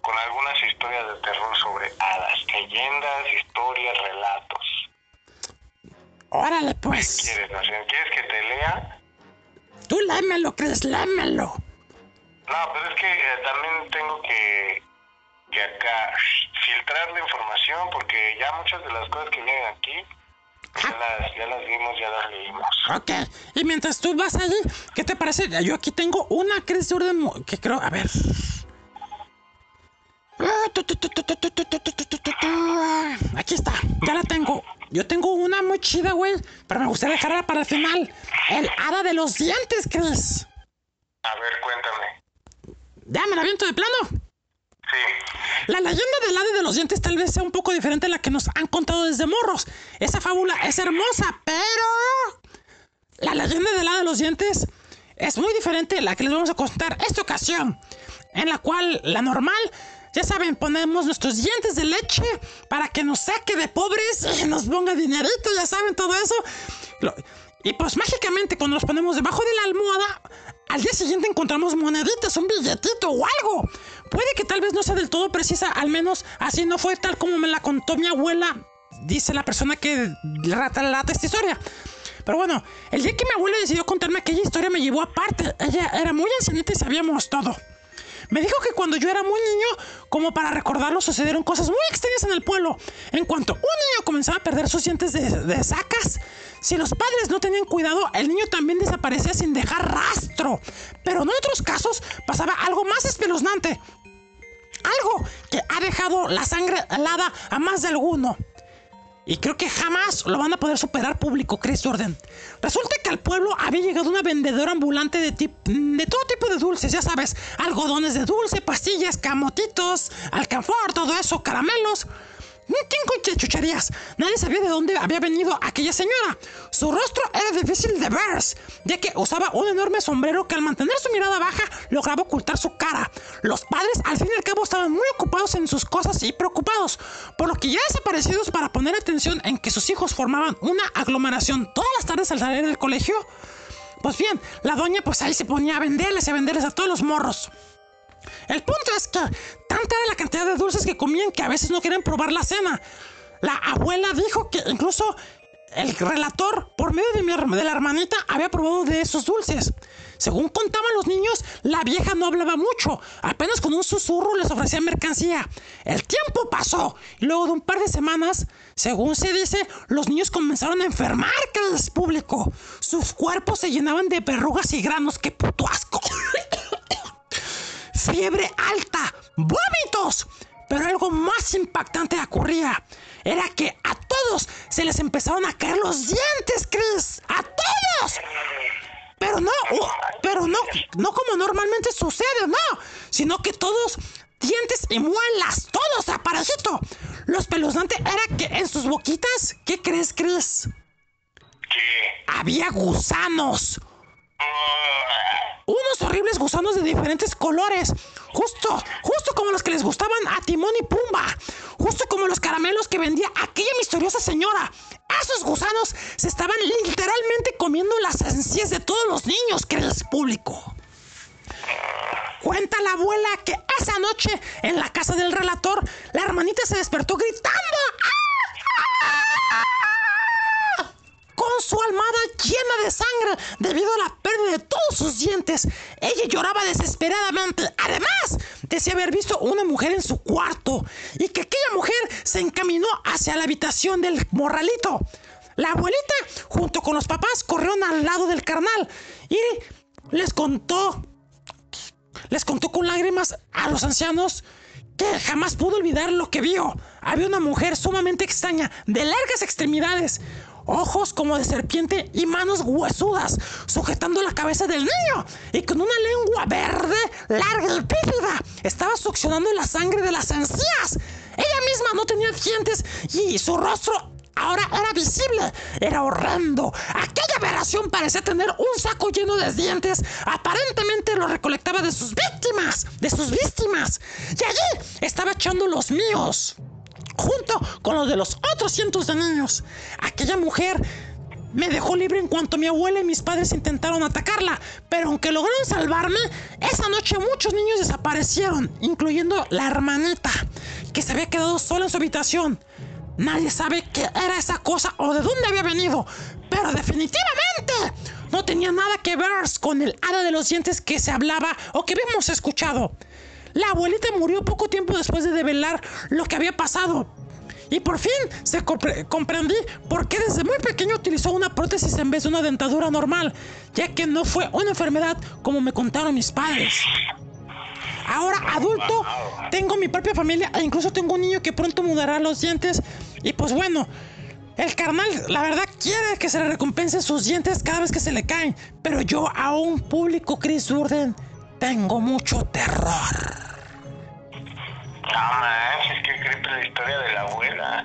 con algunas historias de terror sobre hadas, leyendas, historias, relatos. Órale, pues. ¿Quieres, Marcelito? ¿Quieres que te lea? Tú lámelo, Chris, lámelo. No, pero es que también tengo que, que acá filtrar la información porque ya muchas de las cosas que vienen aquí ya las, ya las, vimos, ya las leímos. Ok, y mientras tú vas ahí, ¿qué te parece? Yo aquí tengo una Chris Jordan que creo, a ver. Aquí está, ya la tengo. Yo tengo una muy chida, güey, pero me gustaría dejarla para el final. El hada de los dientes, Chris. A ver, cuéntame. ¿Ya me la viento de plano? Sí. La leyenda del ave de los dientes tal vez sea un poco diferente a la que nos han contado desde morros. Esa fábula es hermosa, pero... La leyenda del ave de los dientes es muy diferente a la que les vamos a contar esta ocasión. En la cual la normal, ya saben, ponemos nuestros dientes de leche para que nos saque de pobres y nos ponga dinerito, ya saben todo eso. Y pues mágicamente cuando los ponemos debajo de la almohada, al día siguiente encontramos moneditas, un billetito o algo. Puede que tal vez no sea del todo precisa, al menos así no fue tal como me la contó mi abuela, dice la persona que relata esta historia. Pero bueno, el día que mi abuela decidió contarme aquella historia me llevó aparte. Ella era muy ancianita y sabíamos todo. Me dijo que cuando yo era muy niño, como para recordarlo, sucedieron cosas muy extrañas en el pueblo. En cuanto un niño comenzaba a perder sus dientes de, sacas, si los padres no tenían cuidado, el niño también desaparecía sin dejar rastro. Pero en otros casos pasaba algo más espeluznante. Algo que ha dejado la sangre helada a más de alguno. Y creo que jamás lo van a poder superar público, Chris Jordan. Resulta que al pueblo había llegado una vendedora ambulante de, de todo tipo de dulces, ya sabes, algodones de dulce, pastillas, camotitos, alcanfor, todo eso, caramelos. Un tinco de chucherías. Nadie sabía de dónde había venido aquella señora. Su rostro era difícil de ver, ya que usaba un enorme sombrero que al mantener su mirada baja lograba ocultar su cara. Los padres al fin y al cabo estaban muy ocupados en sus cosas y preocupados, por lo que ya desaparecidos para poner atención en que sus hijos formaban una aglomeración todas las tardes al salir del colegio. Pues bien, la doña pues ahí se ponía a venderles y a venderles a todos los morros. El punto es que tanta era la cantidad de dulces que comían que a veces no querían probar la cena. La abuela dijo que incluso el relator, por medio de, mi de la hermanita, había probado de esos dulces. Según contaban los niños, la vieja no hablaba mucho, apenas con un susurro les ofrecía mercancía. El tiempo pasó y luego de un par de semanas, según se dice, los niños comenzaron a enfermar, que es público. Sus cuerpos se llenaban de verrugas y granos, qué puto asco. Fiebre alta, vómitos. Pero algo más impactante ocurría. Era que a todos se les empezaron a caer los dientes, Chris. ¡A todos! Pero no, uh, pero no, no como normalmente sucede, no. Sino que todos, dientes y muelas, todos aparejito. Lo espeluznante era que en sus boquitas, ¿qué crees, Chris? Había gusanos. Unos horribles gusanos de diferentes colores. Justo, justo como los que les gustaban a Timón y Pumba. Justo como los caramelos que vendía aquella misteriosa señora. Esos gusanos se estaban literalmente comiendo las encías de todos los niños, que es público. Cuenta la abuela que esa noche en la casa del relator, la hermanita se despertó gritando. Su almohada llena de sangre debido a la pérdida de todos sus dientes. Ella lloraba desesperadamente. Además, decía haber visto una mujer en su cuarto y que aquella mujer se encaminó hacia la habitación del morralito. La abuelita, junto con los papás, corrieron al lado del carnal y les contó, les contó con lágrimas a los ancianos que jamás pudo olvidar lo que vio. Había una mujer sumamente extraña, de largas extremidades, ojos como de serpiente y manos huesudas, sujetando la cabeza del niño y con una lengua verde, larga y pífida. Estaba succionando la sangre de las encías. Ella misma no tenía dientes y su rostro ahora era visible. Era horrendo. Aquella aberración parecía tener un saco lleno de dientes. Aparentemente lo recolectaba de sus víctimas. De sus víctimas. Y allí estaba echando los míos. Junto con los de los otros cientos de niños. Aquella mujer me dejó libre en cuanto mi abuela y mis padres intentaron atacarla, pero aunque lograron salvarme, esa noche muchos niños desaparecieron, incluyendo la hermanita, que se había quedado sola en su habitación. Nadie sabe qué era esa cosa o de dónde había venido, pero definitivamente no tenía nada que ver con el hada de los dientes que se hablaba o que habíamos escuchado. La abuelita murió poco tiempo después de develar lo que había pasado. Y por fin se compre- comprendí por qué desde muy pequeño utilizó una prótesis en vez de una dentadura normal, ya que no fue una enfermedad como me contaron mis padres. Ahora adulto, tengo mi propia familia e incluso tengo un niño que pronto mudará los dientes. Y pues bueno, el carnal, la verdad, quiere que se le recompense sus dientes cada vez que se le caen. Pero yo a un público Chris Durden tengo mucho terror. No manches, qué creepy la historia de la abuela.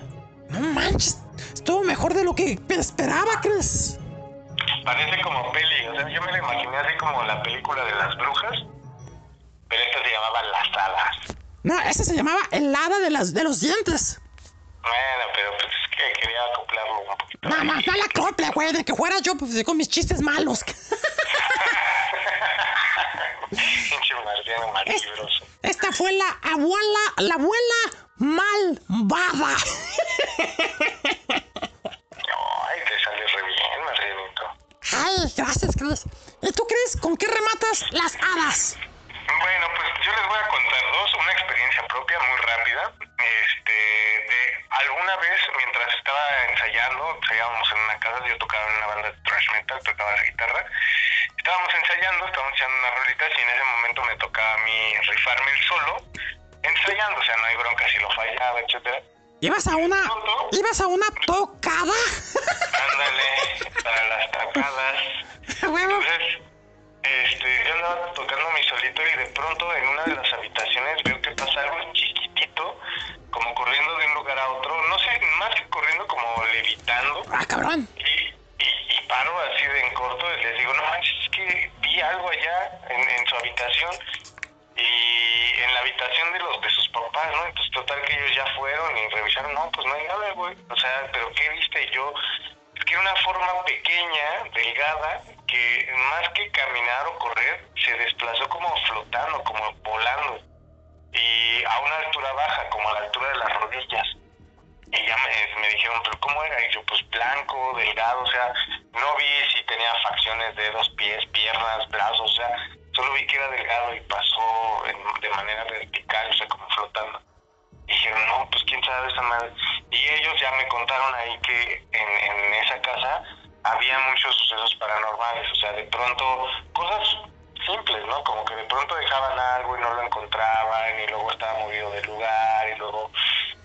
No manches, estuvo mejor de lo que esperaba, ¿crees? Parece como peli, o sea, yo me la imaginé así como la película de las brujas, pero esta se llamaba Las Hadas. No, ese se llamaba el hada de, las, de los dientes. Bueno, pero pues es que quería acoplarlo un poquito. No, no, la copla, güey, de que fuera yo pues, con mis chistes malos. Pinche marciano malibroso. Esta fue la abuela, la abuela malvada. Ay, te sale re bien, marcianito. Ay, gracias, Chris. ¿Y tú crees con qué rematas las hadas? Bueno, pues yo les voy a contar dos, una experiencia propia muy rápida. Este, de alguna vez mientras estaba ensayando, ensayábamos en una casa, yo tocaba en una banda de thrash metal, tocaba la guitarra. Estábamos ensayando, estábamos echando unas rolitas y en ese momento me tocaba a mí rifarme el solo, ensayando, o sea, no hay bronca si lo fallaba, etcétera. ¿Ibas a una, ibas a una tocada? Ándale, para las tocadas. Entonces, este, yo andaba tocando mi solito y de pronto en una de las habitaciones veo que pasa algo chiquitito, como corriendo de un lugar a otro, no sé, más que corriendo, como levitando. Ah, cabrón. Y, y, y paro así de en corto y les digo, no manches, es que vi algo allá en, en su habitación y en la habitación de los de sus papás, ¿no? Entonces total que ellos ya fueron y revisaron, no, pues no hay nada, güey. O sea, pero ¿qué viste? Y yo, es que era una forma pequeña, delgada, que más que caminar o correr, se desplazó como flotando, como volando. Y a una altura baja, como a la altura de las rodillas. Y ya me, me dijeron, ¿pero cómo era? Y yo, pues blanco, delgado, o sea, no vi si tenía facciones de dos pies, piernas, brazos, o sea, solo vi que era delgado y pasó en- de manera vertical, o sea, como flotando. Dijeron, no, pues quién sabe esa madre. Y ellos ya me contaron ahí que había muchos sucesos paranormales, o sea, de pronto cosas simples, ¿no? Como que de pronto dejaban algo y no lo encontraban y luego estaba movido del lugar y luego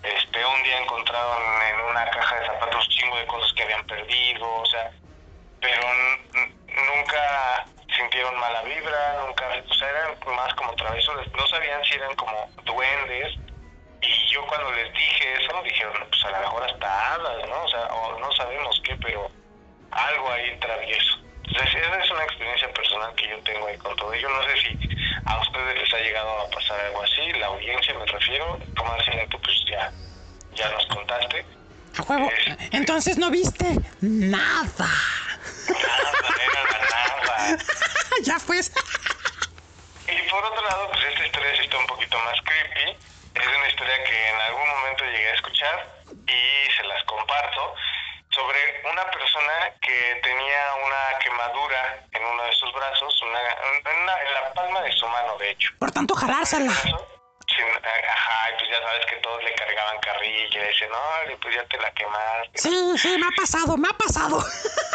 este un día encontraron en una caja de zapatos chingo de cosas que habían perdido, o sea, pero nunca sintieron mala vibra, nunca, o sea, eran más como travesuras, no sabían si eran como duendes y yo cuando les dije eso dijeron, pues a lo mejor hasta hadas, ¿no? Algo ahí travieso. Entonces, esa es una experiencia personal que yo tengo ahí con todo ello. No sé si a ustedes les ha llegado a pasar algo así, la audiencia me refiero, como decían tú, pues ya, ya nos contaste. A huevo. Entonces no viste nada. Nada, era nada. ya pues. Y por otro lado, pues esta historia sí está un poquito más creepy. Es una historia que en algún momento llegué a escuchar y se las comparto sobre una persona que tenía una quemadura en uno de sus brazos, una, en, una- en la palma de su mano, de hecho. Por tanto, jalársela. Sin- ajá, y pues ya sabes que todos le cargaban carrilla y decían, no, pues ya te la quemaste. Sí, sí, me ha pasado, me ha pasado.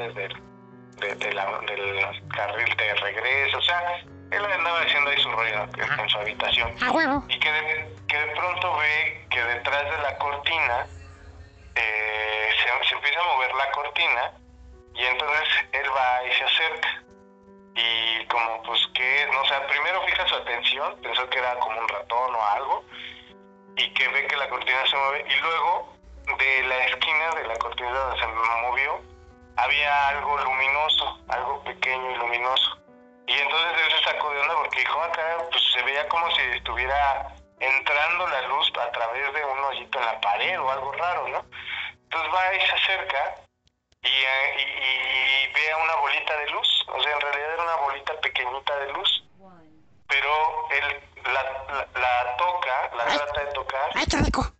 sales del, la, la- toca, la Ay. trata de tocar Ay, qué rico.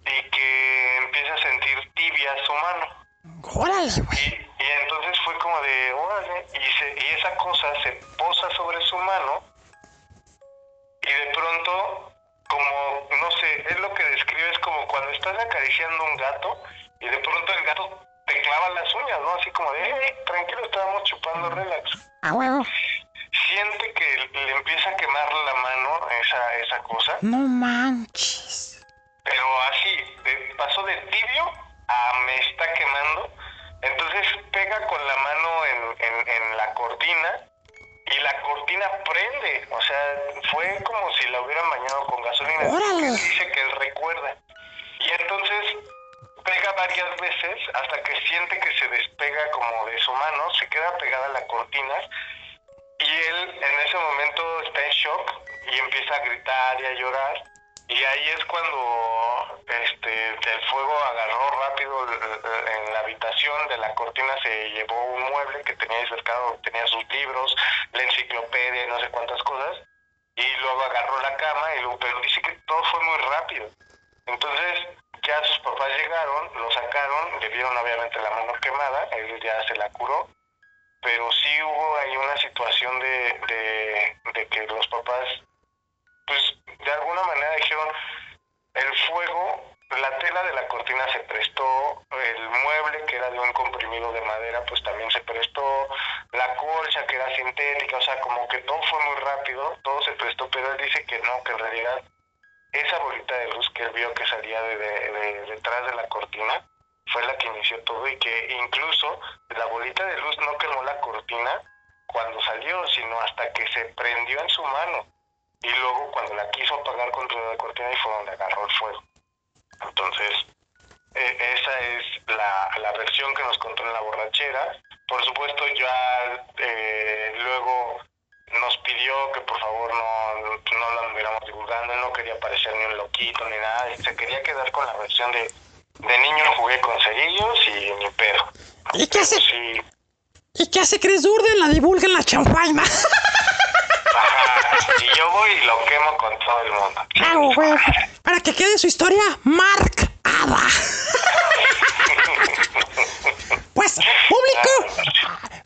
y que empieza a sentir tibia su mano. Órale, güey. Y, y entonces fue como de, órale, y, se- y esa cosa se posa sobre su mano y de pronto, como, no sé, es lo que describe, es como cuando estás acariciando un gato y de pronto el gato te clava las uñas, ¿no? Así como de, hey, tranquilo, estábamos chupando relax. A huevo. Siente que le empieza a quemar la mano esa, esa cosa, No manches. pero así, de- pasó de tibio a me está quemando. Entonces pega con la mano en, en- en la cortina y la cortina prende. O sea, fue como si la hubieran bañado con gasolina. ¡Órale! Dice que él recuerda. Y entonces pega varias veces hasta que siente que se despega como de su mano, se queda pegada a la cortina y él en ese momento está en shock y empieza a gritar y a llorar. Y ahí es cuando este, el fuego agarró rápido l- l- en la habitación de la cortina, se llevó un mueble que tenía cercado, tenía sus libros, la enciclopedia y no sé cuántas cosas. Y luego agarró la cama, y pero dice que todo fue muy rápido. Entonces ya sus papás llegaron, lo sacaron, le vieron obviamente la mano quemada, él ya se la curó pero sí hubo ahí una situación de, de, que los papás, pues de alguna manera dijeron, el fuego, la tela de la cortina se prestó, el mueble que era de un comprimido de madera, pues también se prestó, la colcha que era sintética, o sea, como que todo fue muy rápido, todo se prestó, pero él dice que no, que en realidad esa bolita de luz que él vio que salía de- de- detrás de la cortina fue la que inició todo y que incluso la bolita de luz no quemó la cortina cuando salió, sino hasta que se prendió en su mano. Y luego cuando la quiso apagar contra la cortina y fue donde agarró el fuego. Entonces, eh, esa es la, la versión que nos contó en la borrachera. Por supuesto, ya eh, luego nos pidió que por favor no, no lo anduviéramos divulgando. Él no quería parecer ni un loquito ni nada. Se quería quedar con la versión de, de niño jugué con cerillos y ni pedo. ¿Y qué hace? Sí, ¿Y qué hace Chris Durden? La divulga en la chanfaina. ajá. Y yo voy y lo quemo con todo el mundo. Ah, güey. Para que quede su historia marcada. Pues, público.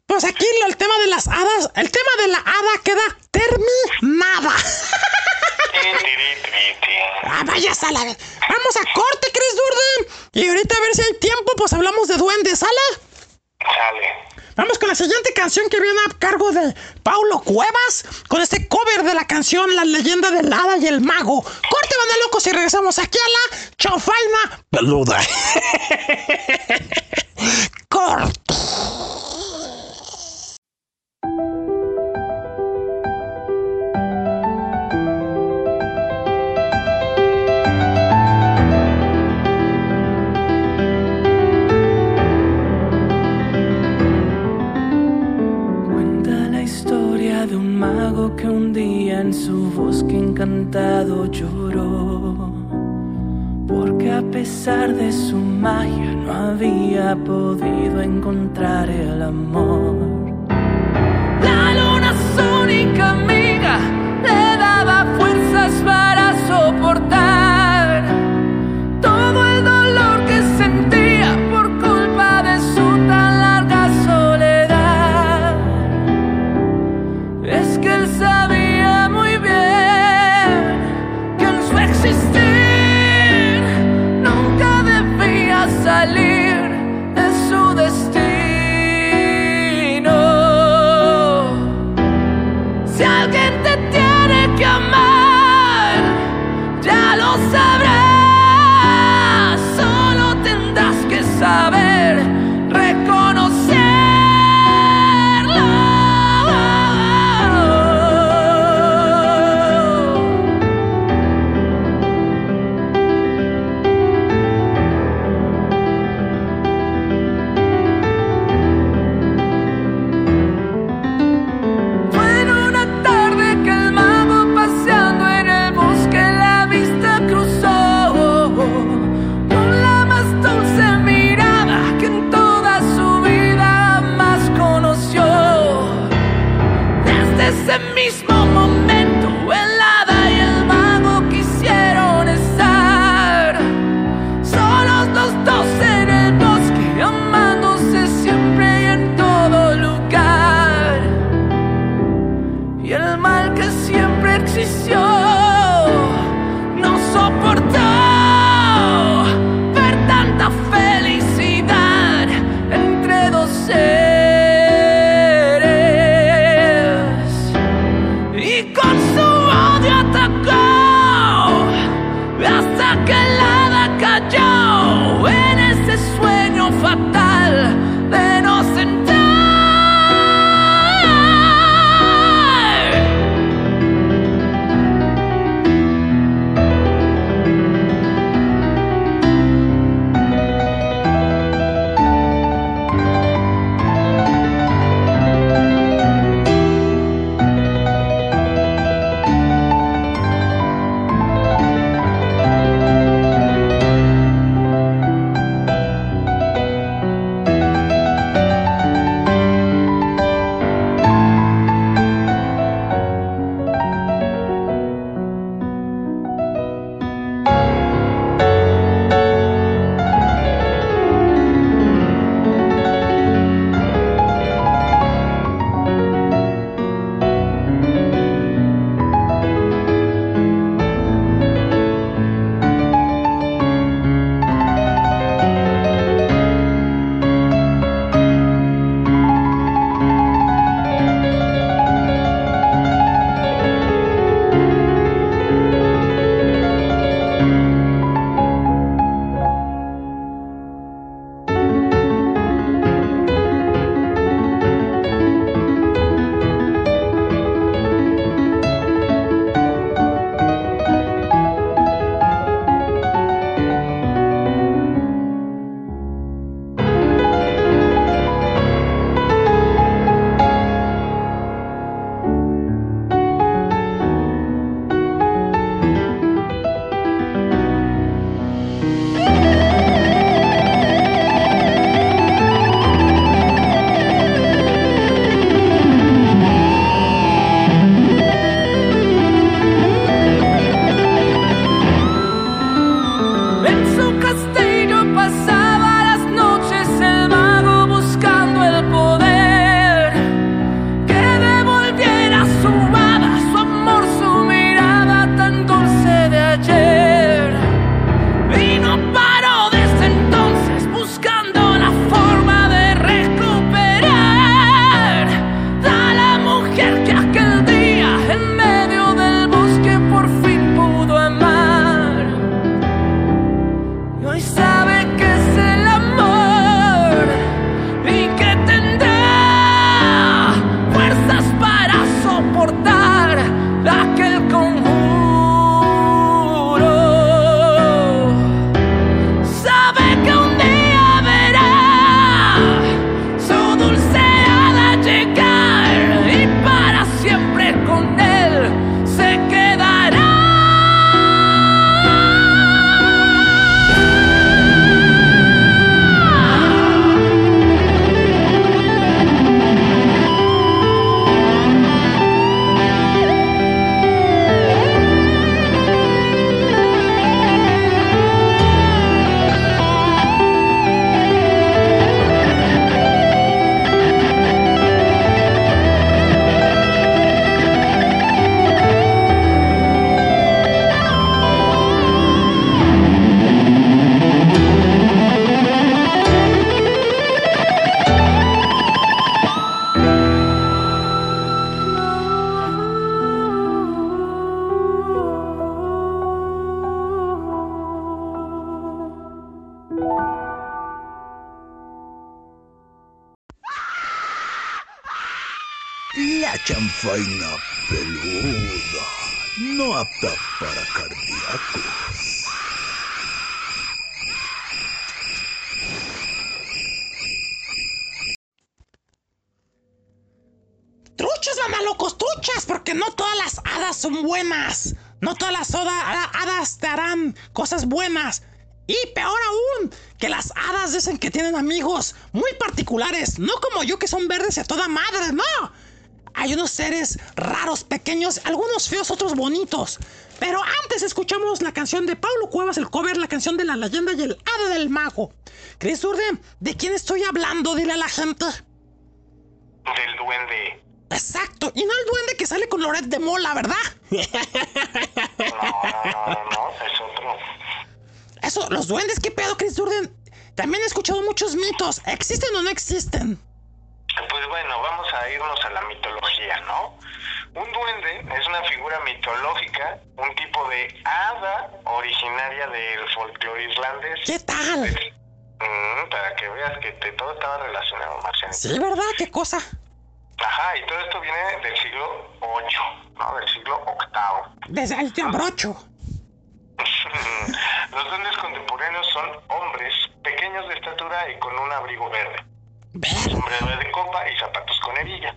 Pues aquí el tema de las hadas, el tema de la hada queda terminada. Ah, vaya sala. Vamos a corte, Chris Durden. Y ahorita a ver si hay tiempo, pues hablamos de duendes, ¿sale? Sale. Vamos con la siguiente canción que viene a cargo de Paulo Cuevas, con este cover de la canción La leyenda del hada y el mago. Corte, banda locos, y regresamos aquí a la chofaina peluda. Corte. Mago que un día en su bosque encantado lloró. Porque a pesar de su magia no había podido encontrar el amor. La luna, su única amiga, le daba fuerzas para soportar no como yo que son verdes y a toda madre, no. Hay unos seres raros, pequeños, algunos feos, otros bonitos. Pero antes escuchamos la canción de Paulo Cuevas, el cover, la canción de la leyenda y el hada del mago. Chris Urden, ¿de quién estoy hablando? Dile a la gente. Del duende. Exacto, y no el duende que sale con Loret de Mola, ¿verdad? No, no, no, no, es otro. Eso, los duendes, ¿qué pedo, Chris Durden? También he escuchado muchos mitos. ¿Existen o no existen? Pues bueno, vamos a irnos a la mitología, ¿no? Un duende es una figura mitológica, un tipo de hada originaria del folclore irlandés. ¿Qué tal? Mm, para que veas que te- todo estaba relacionado. Sí, ¿verdad? ¿Qué cosa? Ajá, y todo esto viene del siglo VIII, ¿no? Del siglo VIII. Desde te abrocho. Los duendes contemporáneos son hombres pequeños de estatura y con un abrigo verde, Ver. sombrero de copa y zapatos con hebilla.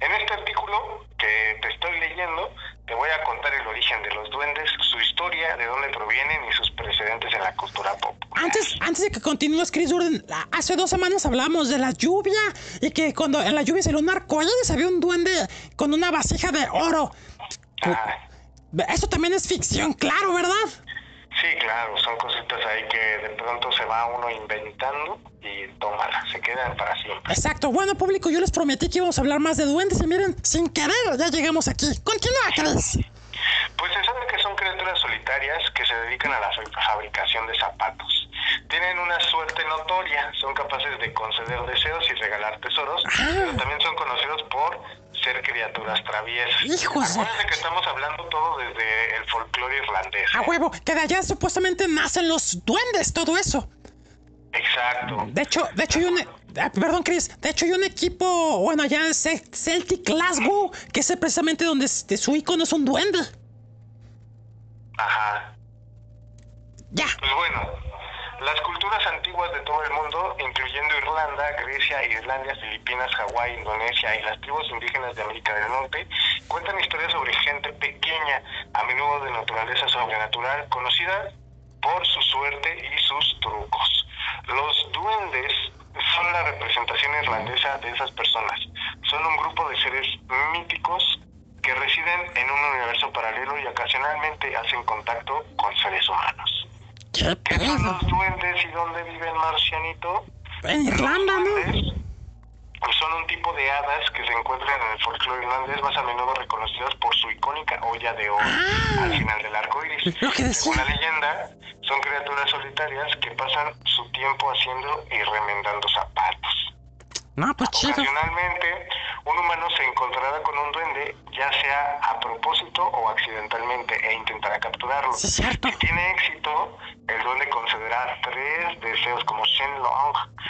En este artículo que te estoy leyendo, te voy a contar el origen de los duendes, su historia, de dónde provienen y sus precedentes en la cultura popular. Antes, antes de que continúes, Chris Durden, hace dos semanas hablamos de la lluvia y que cuando en la lluvia salió un arcoíris había un duende con una vasija de oro. Ah, Eso también es ficción, claro, ¿verdad? Sí, claro, son cositas ahí que de pronto se va uno inventando y tómala, se quedan para siempre. Exacto. Bueno, público, yo les prometí que íbamos a hablar más de duendes y miren, sin querer, ya llegamos aquí. Continúa, Chris. Pues se sabe que son criaturas solitarias que se dedican a la fa- fabricación de zapatos. Tienen una suerte notoria, son capaces de conceder deseos y regalar tesoros, pero también son conocidos por ser criaturas traviesas. Hijos de- Acuérdense que estamos hablando todo desde el folclore irlandés. A huevo, que de allá supuestamente nacen los duendes, todo eso. Exacto. De hecho, de hecho hay un... ah, Perdón, Chris. De hecho hay un equipo, bueno, allá en Ce- Celtic Glasgow, que es precisamente donde su icono es un duende. Ajá. Ya. Pues bueno, las culturas antiguas de todo el mundo, incluyendo Irlanda, Grecia, Islandia, Filipinas, Hawái, Indonesia y las tribus indígenas de América del Norte, cuentan historias sobre gente pequeña, a menudo de naturaleza sobrenatural, conocida por su suerte y sus trucos. Los duendes son la representación irlandesa de esas personas. Son un grupo de seres míticos que residen en un universo paralelo y ocasionalmente hacen contacto con seres humanos. ¿Qué ¿Qué son los duendes y dónde viven, Marcianito? En Irlanda, ¿no? pues son un tipo de hadas que se encuentran en el folclore irlandés, más a menudo reconocidas por su icónica olla de oro Ah. al final del arco iris. Según la leyenda, son criaturas solitarias que pasan su tiempo haciendo y remendando zapatos. No, pues chido. Ocasionalmente, un humano se encontrará con un duende, ya sea a propósito o accidentalmente, e intentará capturarlo. Sí, es cierto. Si tiene éxito, el duende concederá tres deseos como Shenlong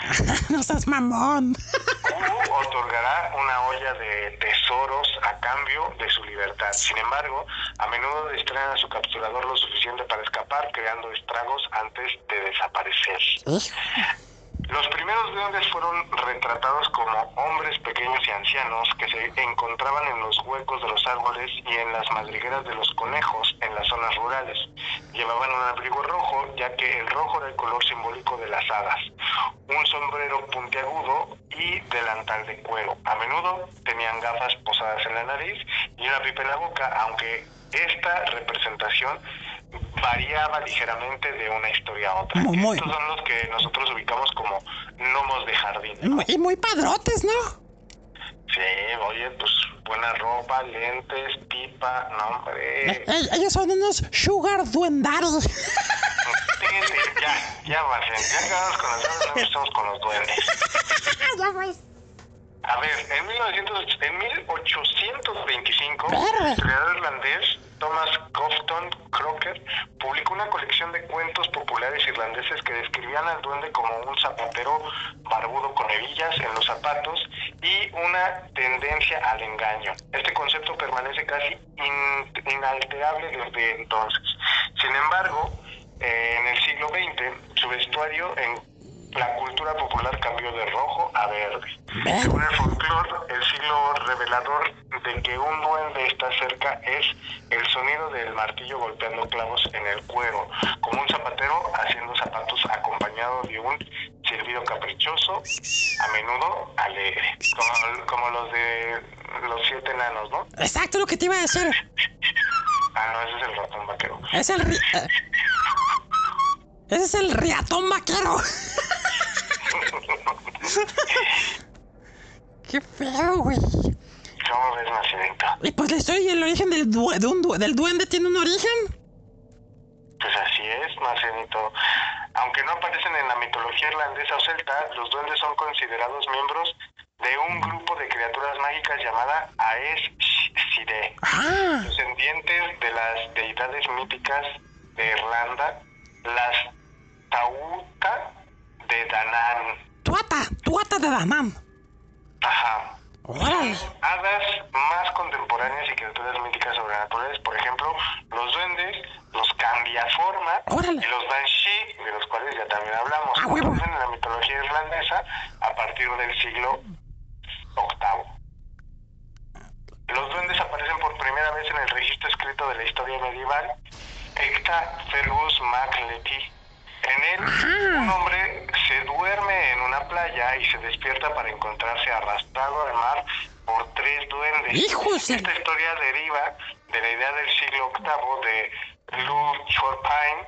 no seas mamón. u otorgará una olla de tesoros a cambio de su libertad. Sin embargo, a menudo distraen a su capturador lo suficiente para escapar, creando estragos antes de desaparecer. Hijo. Los primeros duendes fueron retratados como hombres pequeños y ancianos que se encontraban en los huecos de los árboles y en las madrigueras de los conejos en las zonas rurales. Llevaban un abrigo rojo, ya que el rojo era el color simbólico de las hadas, un sombrero puntiagudo y delantal de cuero. A menudo tenían gafas posadas en la nariz y una pipa en la boca, aunque esta representación variaba ligeramente de una historia a otra. Muy, muy. Estos son los que nosotros ubicamos como gnomos de jardín. Y muy- Y muy padrotes, ¿no? Sí, oye, pues buena ropa, lentes, pipa, no hombre. Eh, eh, ellos son unos sugar duendados. Fíjate, ya, ya, Marcel, ya acabamos con los duendes, no empezamos con los duendes. ya pues. A ver, en, 1900, en 1825, Verga. el historiador irlandés Thomas Coughton Crocker publicó una colección de cuentos populares irlandeses que describían al duende como un zapatero barbudo con hebillas en los zapatos y una tendencia al engaño. Esta inalterable desde entonces. Sin embargo, eh, en el siglo XX, su vestuario en la cultura popular cambió de rojo a verde. Según el folclore, el siglo revelador de que un duende está cerca es el sonido del martillo golpeando clavos en el cuero, como un zapatero haciendo zapatos acompañado de un silbido caprichoso, a menudo alegre, como, como los de los siete enanos, ¿no? Exacto lo que te iba a decir. Ah, no, ese es el ratón vaquero. Es el... Ese es el riatón vaquero. Qué feo, güey. ¿Cómo ves, Naciento? Y pues la historia y el origen del, due- de un due- del duende tiene un origen. Pues así es, Marcelito. Aunque no aparecen en la mitología irlandesa o celta, los duendes son considerados miembros de un grupo de criaturas mágicas llamada Aes Side, Ah, descendientes de las deidades míticas de Irlanda, las Tauta de Danann. tuata, tuata de Danán. Ajá. Órale. Hadas más contemporáneas y criaturas míticas sobrenaturales, por ejemplo, los duendes, los cambiaforma Órale. y los banshee, de los cuales ya también hablamos, Ah, aparecen en la mitología irlandesa a partir del siglo VIII. Los duendes aparecen por primera vez en el registro escrito de la historia medieval, Ecta Fergus MacLetty. En él, un hombre se duerme en una playa y se despierta para encontrarse arrastrado al mar por tres duendes. ¡Hijos Esta historia deriva de la idea del siglo VIII de Lou Chorpain,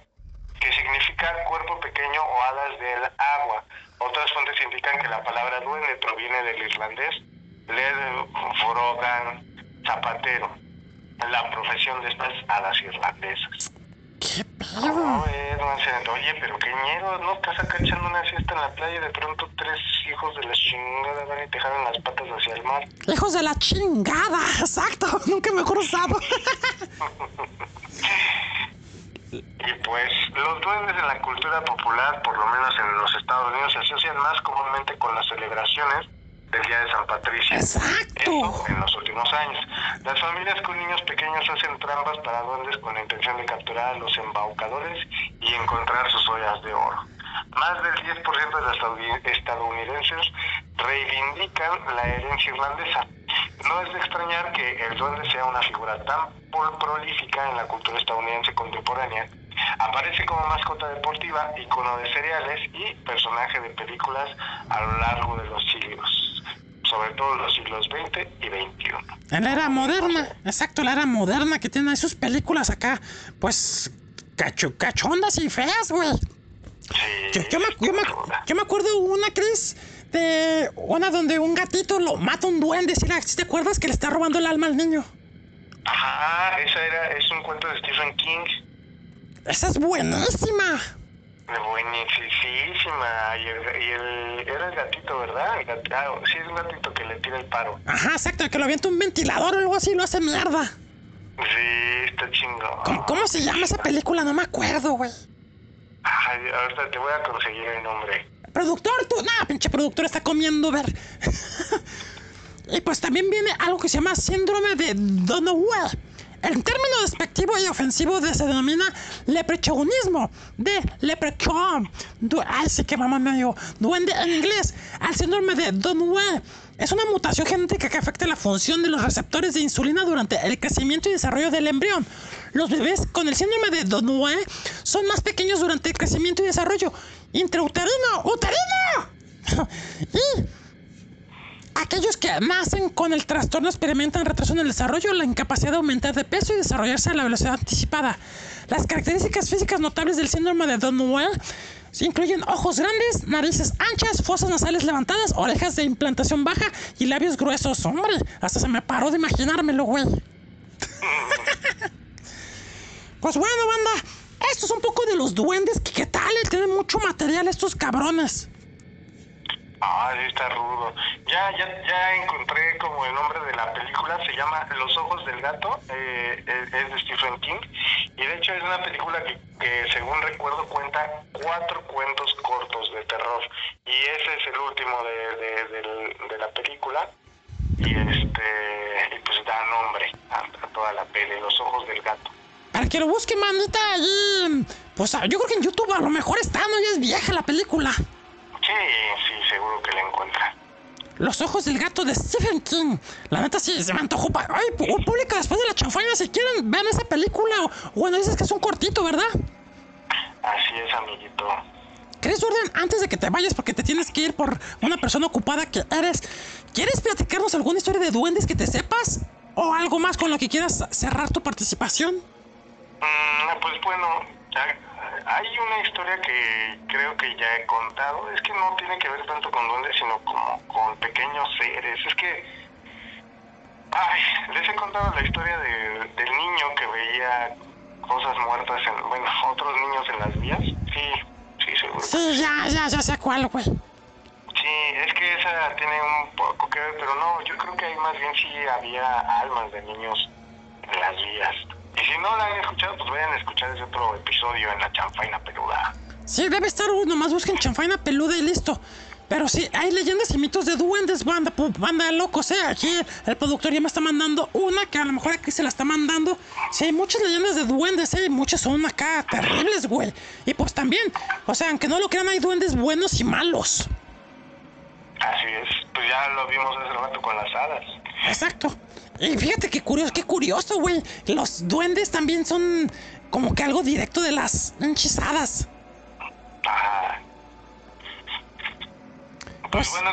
que significa cuerpo pequeño o alas del agua. Otras fuentes indican que la palabra duende proviene del irlandés Led Vrogan Zapatero, la profesión de estas hadas irlandesas. Qué No, pedo. es, no sé, oye, pero qué ñero, ¿no? Estás acá echando una siesta en la playa y de pronto tres hijos de la chingada van y te jalan las patas hacia el mar. Hijos de la chingada. Exacto. Nunca mejor usado. Y pues los duendes en la cultura popular, por lo menos en los Estados Unidos, se asocian más comúnmente con las celebraciones del Día de San Patricio. Exacto. Esto en los últimos años. Las familias con niños pequeños hacen trampas para duendes con la intención de capturar a los embaucadores y encontrar sus ollas de oro. Más del 10% de los estadouni- estadounidenses reivindican la herencia irlandesa. No es de extrañar que el duende sea una figura tan prolífica en la cultura estadounidense contemporánea. Aparece como mascota deportiva, icono de cereales y personaje de películas a lo largo de los siglos, sobre todo los siglos XX y XXI. En la era moderna. Exacto, la era moderna que tiene sus películas acá. Pues. Cacho, cachondas y feas, güey. Sí, Yo, yo me, yo, me, yo me acuerdo una, Chris, de una donde un gatito lo mata un duende. ¿Sí, la- sí te acuerdas que le está robando el alma al niño? Ajá, esa era, es un cuento de Stephen King. Esa es buenísima. Buenísima. Y el, y el- era el gatito, ¿verdad? El ah, sí, es un gatito que le tira el paro. Ajá, exacto, que lo avienta un ventilador o algo así y lo hace mierda. Sí, está chingón. ¿Cómo, cómo se llama esa película? No me acuerdo, güey. Ay, ahorita te voy a conseguir el nombre. Productor, tú. Nah, pinche productor está comiendo ver. y pues también viene algo que se llama síndrome de Donowell. El término despectivo y ofensivo de se denomina leprechonismo, de leprechaun. Ay, sí que mamá medio duende en inglés. Al síndrome de Donowell. Es una mutación genética que afecta la función de los receptores de insulina durante el crecimiento y desarrollo del embrión. Los bebés con el síndrome de Donowell son más pequeños durante el crecimiento y desarrollo intrauterino, uterino. y aquellos que nacen con el trastorno experimentan retraso en el desarrollo, la incapacidad de aumentar de peso y desarrollarse a la velocidad anticipada. Las características físicas notables del síndrome de Donowell incluyen ojos grandes, narices anchas, fosas nasales levantadas, orejas de implantación baja y labios gruesos. Hombre, hasta se me paró de imaginármelo, güey. Pues bueno, banda, esto es un poco de los duendes qué tal, tienen mucho material estos cabrones. Ah, sí, está rudo. Ya, ya, ya encontré como el nombre de la película, se llama Los Ojos del Gato, eh, es, es de Stephen King, y de hecho es una película que, según recuerdo cuenta cuatro cuentos cortos de terror, y ese es el último de, de, la película, y este pues da nombre a, toda la peli, Los Ojos del Para que lo busque, manita, allí. Pues yo creo que en YouTube a lo mejor está, ¿no? Ya es vieja la película. Sí, sí, seguro que la encuentra. Los ojos del gato de Stephen King. La neta sí, se me antojó. Ay, pu- pública después de la chanfaina, si quieren, vean esa película. Bueno, dices que es un cortito, ¿verdad? Así es, amiguito. Chris Orden, antes de que te vayas, porque te tienes que ir por una persona ocupada que eres, ¿quieres platicarnos alguna historia de duendes que te sepas? ¿O algo más con lo que quieras cerrar tu participación? Mm, pues bueno, hay- hay una historia que creo que ya he contado. Es que no tiene que ver tanto con duendes, sino como con pequeños seres. Es que. Ay, les he contado la historia de- del niño que veía cosas muertas en. Bueno, otros niños en las vías. Sí, sí, seguro. Sí, ya, ya, ya sé cuál, güey. Sí, es que esa tiene un poco que ver, pero no, yo creo que ahí más bien sí había almas de niños en las vías. Y si no la han escuchado, pues vayan a escuchar ese otro episodio en la chanfaina peluda. Sí, debe estar uno, más busquen chanfaina peluda y listo. Pero sí, hay leyendas y mitos de duendes, banda, banda de locos, ¿eh? Aquí el productor ya me está mandando una que a lo mejor aquí se la está mandando. Sí, hay muchas leyendas de duendes, ¿eh? Muchas son acá terribles, güey. Y pues también, o sea, aunque no lo crean, hay duendes buenos y malos. Así es, pues ya lo vimos hace rato con las hadas. Exacto. Y fíjate qué curioso, qué curioso, güey. Los duendes también son como que algo directo de las hinchizadas. Ajá. Pues- Pues bueno,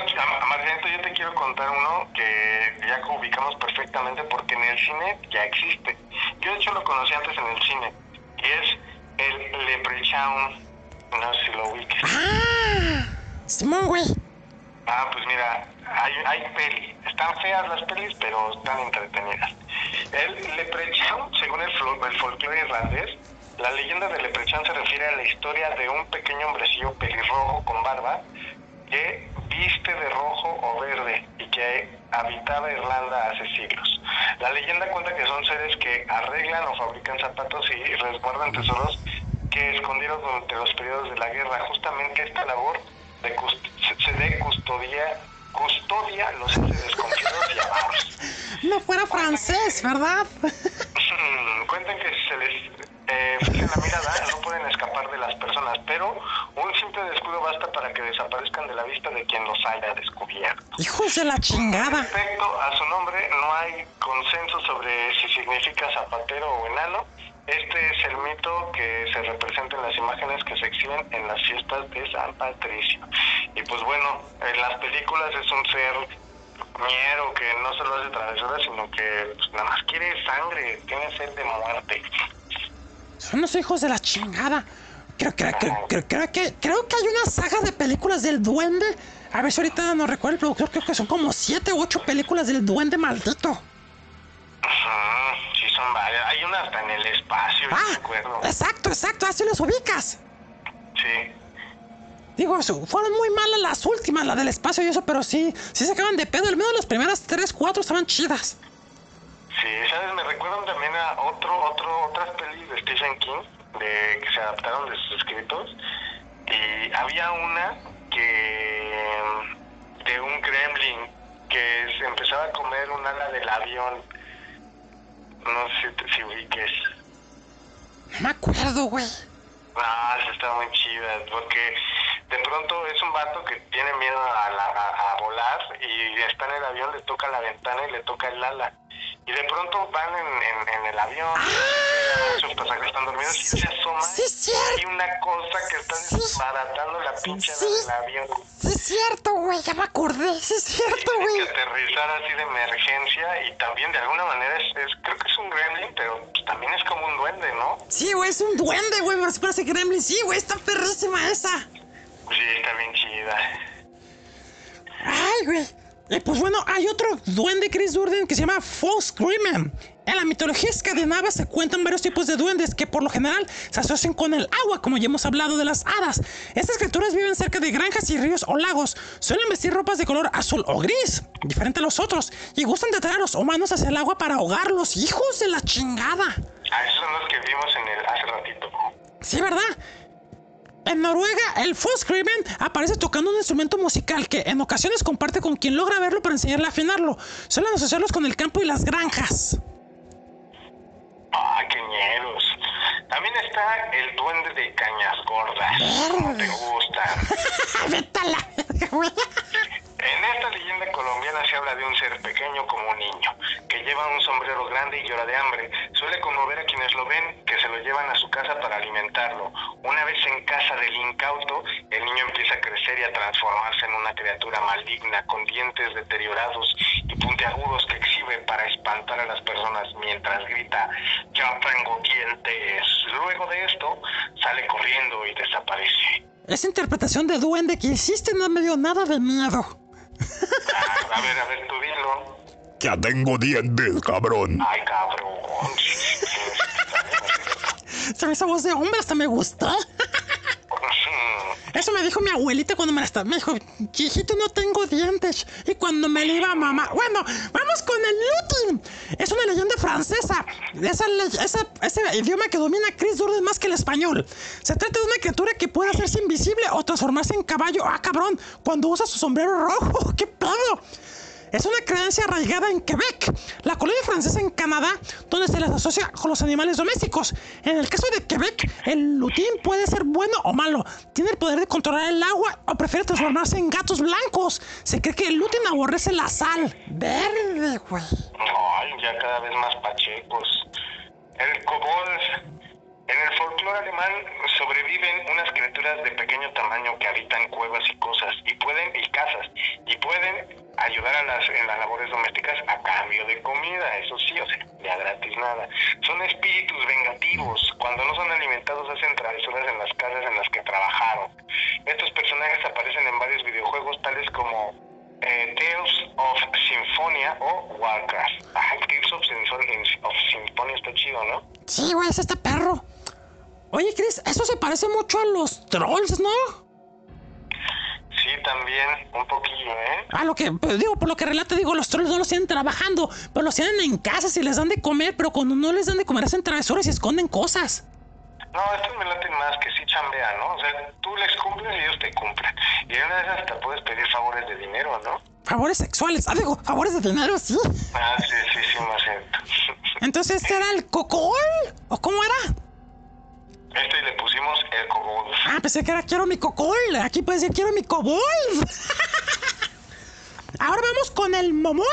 Margarito, yo te quiero contar uno que ya ubicamos perfectamente porque en el cine ya existe. Yo de hecho lo conocí antes en el cine y es el Leprechaun. No sé si lo. ¡Ah! Simón, güey. Ah, pues mira, hay, hay peli. Están feas las pelis, pero están entretenidas. El Leprechaun, según el, flo- el folclore irlandés, la leyenda del Leprechaun se refiere a la historia de un pequeño hombrecillo pelirrojo con barba que viste de rojo o verde y que habitaba Irlanda hace siglos. La leyenda cuenta que son seres que arreglan o fabrican zapatos y resguardan tesoros que escondieron durante los periodos de la guerra. Justamente esta labor de cust- se, se de custodia, custodia los entes desconfiados y amados. No fuera francés, ¿verdad? Cuentan que se les eh, fija la mirada, no pueden escapar de las personas, pero un simple descuido basta para que desaparezcan de la vista de quien los haya descubierto. Hijos de la chingada. Respecto a su nombre, no hay consenso sobre si significa zapatero o enano. Este es el mito que se representa en las imágenes que se exhiben en las fiestas de San Patricio. Y pues bueno, en las películas es un ser miero que no solo hace travesuras, sino que pues, nada más quiere sangre, tiene sed de muerte. Son los hijos de la chingada. Creo, creo, creo, creo, creo que, creo que hay una saga de películas del duende. A ver si ahorita no recuerdo el productor, creo que son como siete u ocho películas del duende maldito. Sí, son varias. Hay una hasta en el espacio, yo me Ah, acuerdo. exacto, exacto, así los ubicas. Sí. Digo, fueron muy malas las últimas, la del espacio y eso, pero sí, sí se acaban de pedo. Al menos las primeras tres, cuatro estaban chidas. Sí, ¿sabes? Me recuerdan también a otro, otro, otras pelis de Stephen King de, que se adaptaron de sus escritos. Y había una que de un gremlin que se empezaba a comer un ala del avión. No sé si, si ubiques. No me acuerdo, güey. Ah, esa está muy chida, porque de pronto es un vato que tiene miedo a, la- a- a volar y está en el avión, le toca la ventana y le toca el ala. Y de pronto van en, en- en el avión, muchos pasajeros están dormidos y él se asoma Ah. Sí, es y una cosa que está Sí. desbaratando la pinche Sí. del avión. Sí, es cierto, güey. Ya me acordé. Sí, es cierto, güey. que aterrizar así de emergencia y también de alguna manera es, es- creo que es un gremlin, pero pues, también es como un duende, ¿no? Sí, güey, es un duende, güey. Me parece gremlin. Sí, güey, está perrísima esa. Sí, está bien chida. Ay, güey. Y pues bueno, hay otro duende Chris Durden que se llama False Screamer. En la mitología escandinava se cuentan varios tipos de duendes que por lo general se asocian con el agua, como ya hemos hablado de las hadas. Estas criaturas viven cerca de granjas y ríos o lagos. Suelen vestir ropas de color azul o gris, diferente a los otros, y gustan de atraer a los humanos hacia el agua para ahogarlos. ¡Hijos de la chingada! Ah, esos son los que vimos en el hace ratito. Sí, ¿verdad? En Noruega, el Folkscreamen aparece tocando un instrumento musical que en ocasiones comparte con quien logra verlo para enseñarle a afinarlo. Suelen asociarlos con el campo y las granjas. Ah, qué ñeros. También está el duende de cañas gordas. ¿Cómo te gusta? Vete a la verga, güey. En esta leyenda colombiana se habla de un ser pequeño como un niño, lleva un sombrero grande y llora de hambre. Suele conmover a quienes lo ven, que se lo llevan a su casa para alimentarlo. Una vez en casa del incauto, el niño empieza a crecer y a transformarse en una criatura maligna, con dientes deteriorados y puntiagudos que exhibe para espantar a las personas mientras grita, yo tengo dientes. Luego de esto, sale corriendo y desaparece. Esa interpretación de duende que hiciste no me dio nada de miedo. Ah, a ver, a ver, tú dilo. Ya tengo dientes, cabrón. Ay, cabrón. Me esa voz de hombre hasta me gustó. Ujú. Eso me dijo mi abuelita cuando me la estaba. Me dijo, hijito, no tengo dientes. Y cuando me la iba a mamá. Bueno, vamos con el Lutin. Es una leyenda francesa. Esa, esa- ese idioma que domina Chris Durden más que el español. Se trata de una criatura que puede hacerse invisible o transformarse en caballo. Ah, cabrón. Cuando usa su sombrero rojo. ¡Qué pedo! Es una creencia arraigada en Quebec, la colonia francesa en Canadá, donde se les asocia con los animales domésticos. En el caso de Quebec, el lutín puede ser bueno o malo. Tiene el poder de controlar el agua o prefiere transformarse en gatos blancos. Se cree que el lutín aborrece la sal. Verde, güey. Ay, ya cada vez más pachecos. El kobold. En el folclore alemán sobreviven unas criaturas de pequeño tamaño que habitan cuevas y cosas y pueden y casas y pueden ayudar a las en las labores domésticas a cambio de comida, eso sí, o sea, de a gratis nada. Son espíritus vengativos. Cuando no son alimentados hacen travesuras en las casas en las que trabajaron. Estos personajes aparecen en varios videojuegos tales como eh, Tales of Symphonia o Warcraft. Ajá, Tales of, of Symphonia está chido, ¿no? Sí, güey, es este perro. Oye, Chris, eso se parece mucho a los trolls, ¿no? Sí, también, un poquillo, ¿eh? A lo que, pues, digo, por lo que relata, digo, los trolls no los tienen trabajando, pero los tienen en casas y les dan de comer, pero cuando no les dan de comer hacen travesuras y esconden cosas. No, estos me laten más que sí chambean, ¿no? O sea, tú les cumples y ellos te cumplen. Y en una de esas hasta puedes pedir favores de dinero, ¿no? Favores sexuales, ah, digo, favores de dinero, sí. Ah, sí, sí, sí, más cierto. Entonces, ¿este era el cocol? ¿O cómo era? Este le pusimos el kobold. Ah, pensé que era quiero mi cocol. Aquí puede decir quiero mi cobol. Ahora vamos con el Momoy.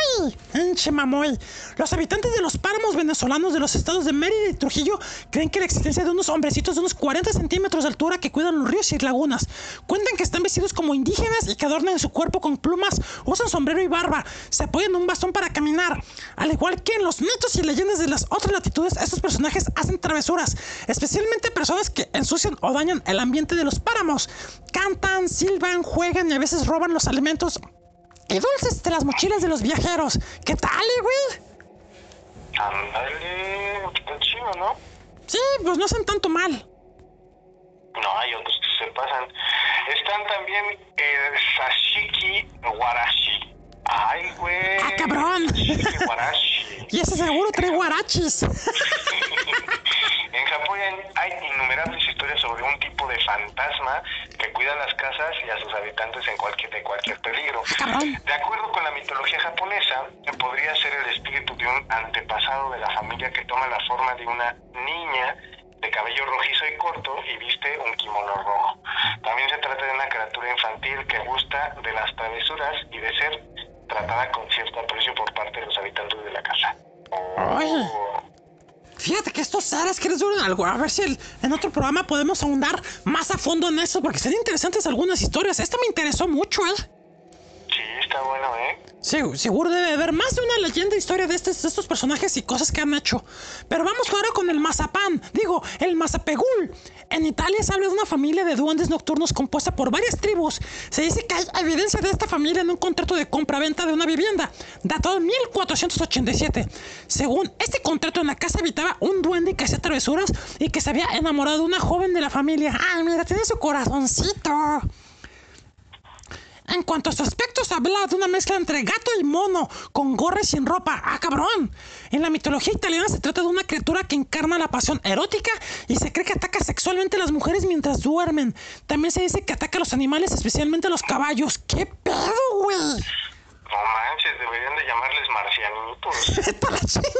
Enche Mamoy. Los habitantes de los páramos venezolanos de los estados de Mérida y Trujillo creen que la existencia de unos hombrecitos de unos 40 centímetros de altura que cuidan los ríos y lagunas. Cuentan que están vestidos como indígenas y que adornan su cuerpo con plumas, usan sombrero y barba, se apoyan en un bastón para caminar. Al igual que en los mitos y leyendas de las otras latitudes, estos personajes hacen travesuras, especialmente personas que ensucian o dañan el ambiente de los páramos. Cantan, silban, juegan y a veces roban los alimentos y dulces de las mochilas de los viajeros. ¿Qué tal, eh, güey? Ándale, está chido, ¿no? Sí, pues no hacen tanto mal. No, hay otros que se pasan. Están también el Sashiki Warashi. Ay, güey. Ah, cabrón. Y ese seguro trae guarachis. En Japón hay innumerables historias sobre un tipo de fantasma que cuida las casas y a sus habitantes en cualquier, de cualquier peligro. cabrón. De acuerdo con la mitología japonesa, podría ser el espíritu de un antepasado de la familia que toma la forma de una niña de cabello rojizo y corto y viste un kimono rojo. También se trata de una criatura infantil que gusta de las travesuras y de ser tratada con cierto aprecio por parte de los habitantes de la casa. Oye. Fíjate que estos seres que les algo. A ver si en otro programa podemos ahondar más a fondo en eso, porque serían interesantes algunas historias. Esta me interesó mucho, ¿eh? Sí, está bueno, ¿eh? Seguro debe haber más de una leyenda historia de estos, personajes y cosas que han hecho. Pero vamos ahora con el mazapán, digo, el mazapegul. En Italia se habla de una familia de duendes nocturnos compuesta por varias tribus. Se dice que hay evidencia de esta familia en un contrato de compra-venta de una vivienda, datado en 1487. Según este contrato, en la casa habitaba un duende que hacía travesuras y que se había enamorado de una joven de la familia. ¡Ay, mira, tiene su corazoncito! En cuanto a su aspecto, se habla de una mezcla entre gato y mono, con gorra y sin ropa. ¡Ah, cabrón! En la mitología italiana se trata de una criatura que encarna la pasión erótica y se cree que ataca sexualmente a las mujeres mientras duermen. También se dice que ataca a los animales, especialmente a los caballos. ¿Qué pedo, güey? No manches, deberían de llamarles marcianitos.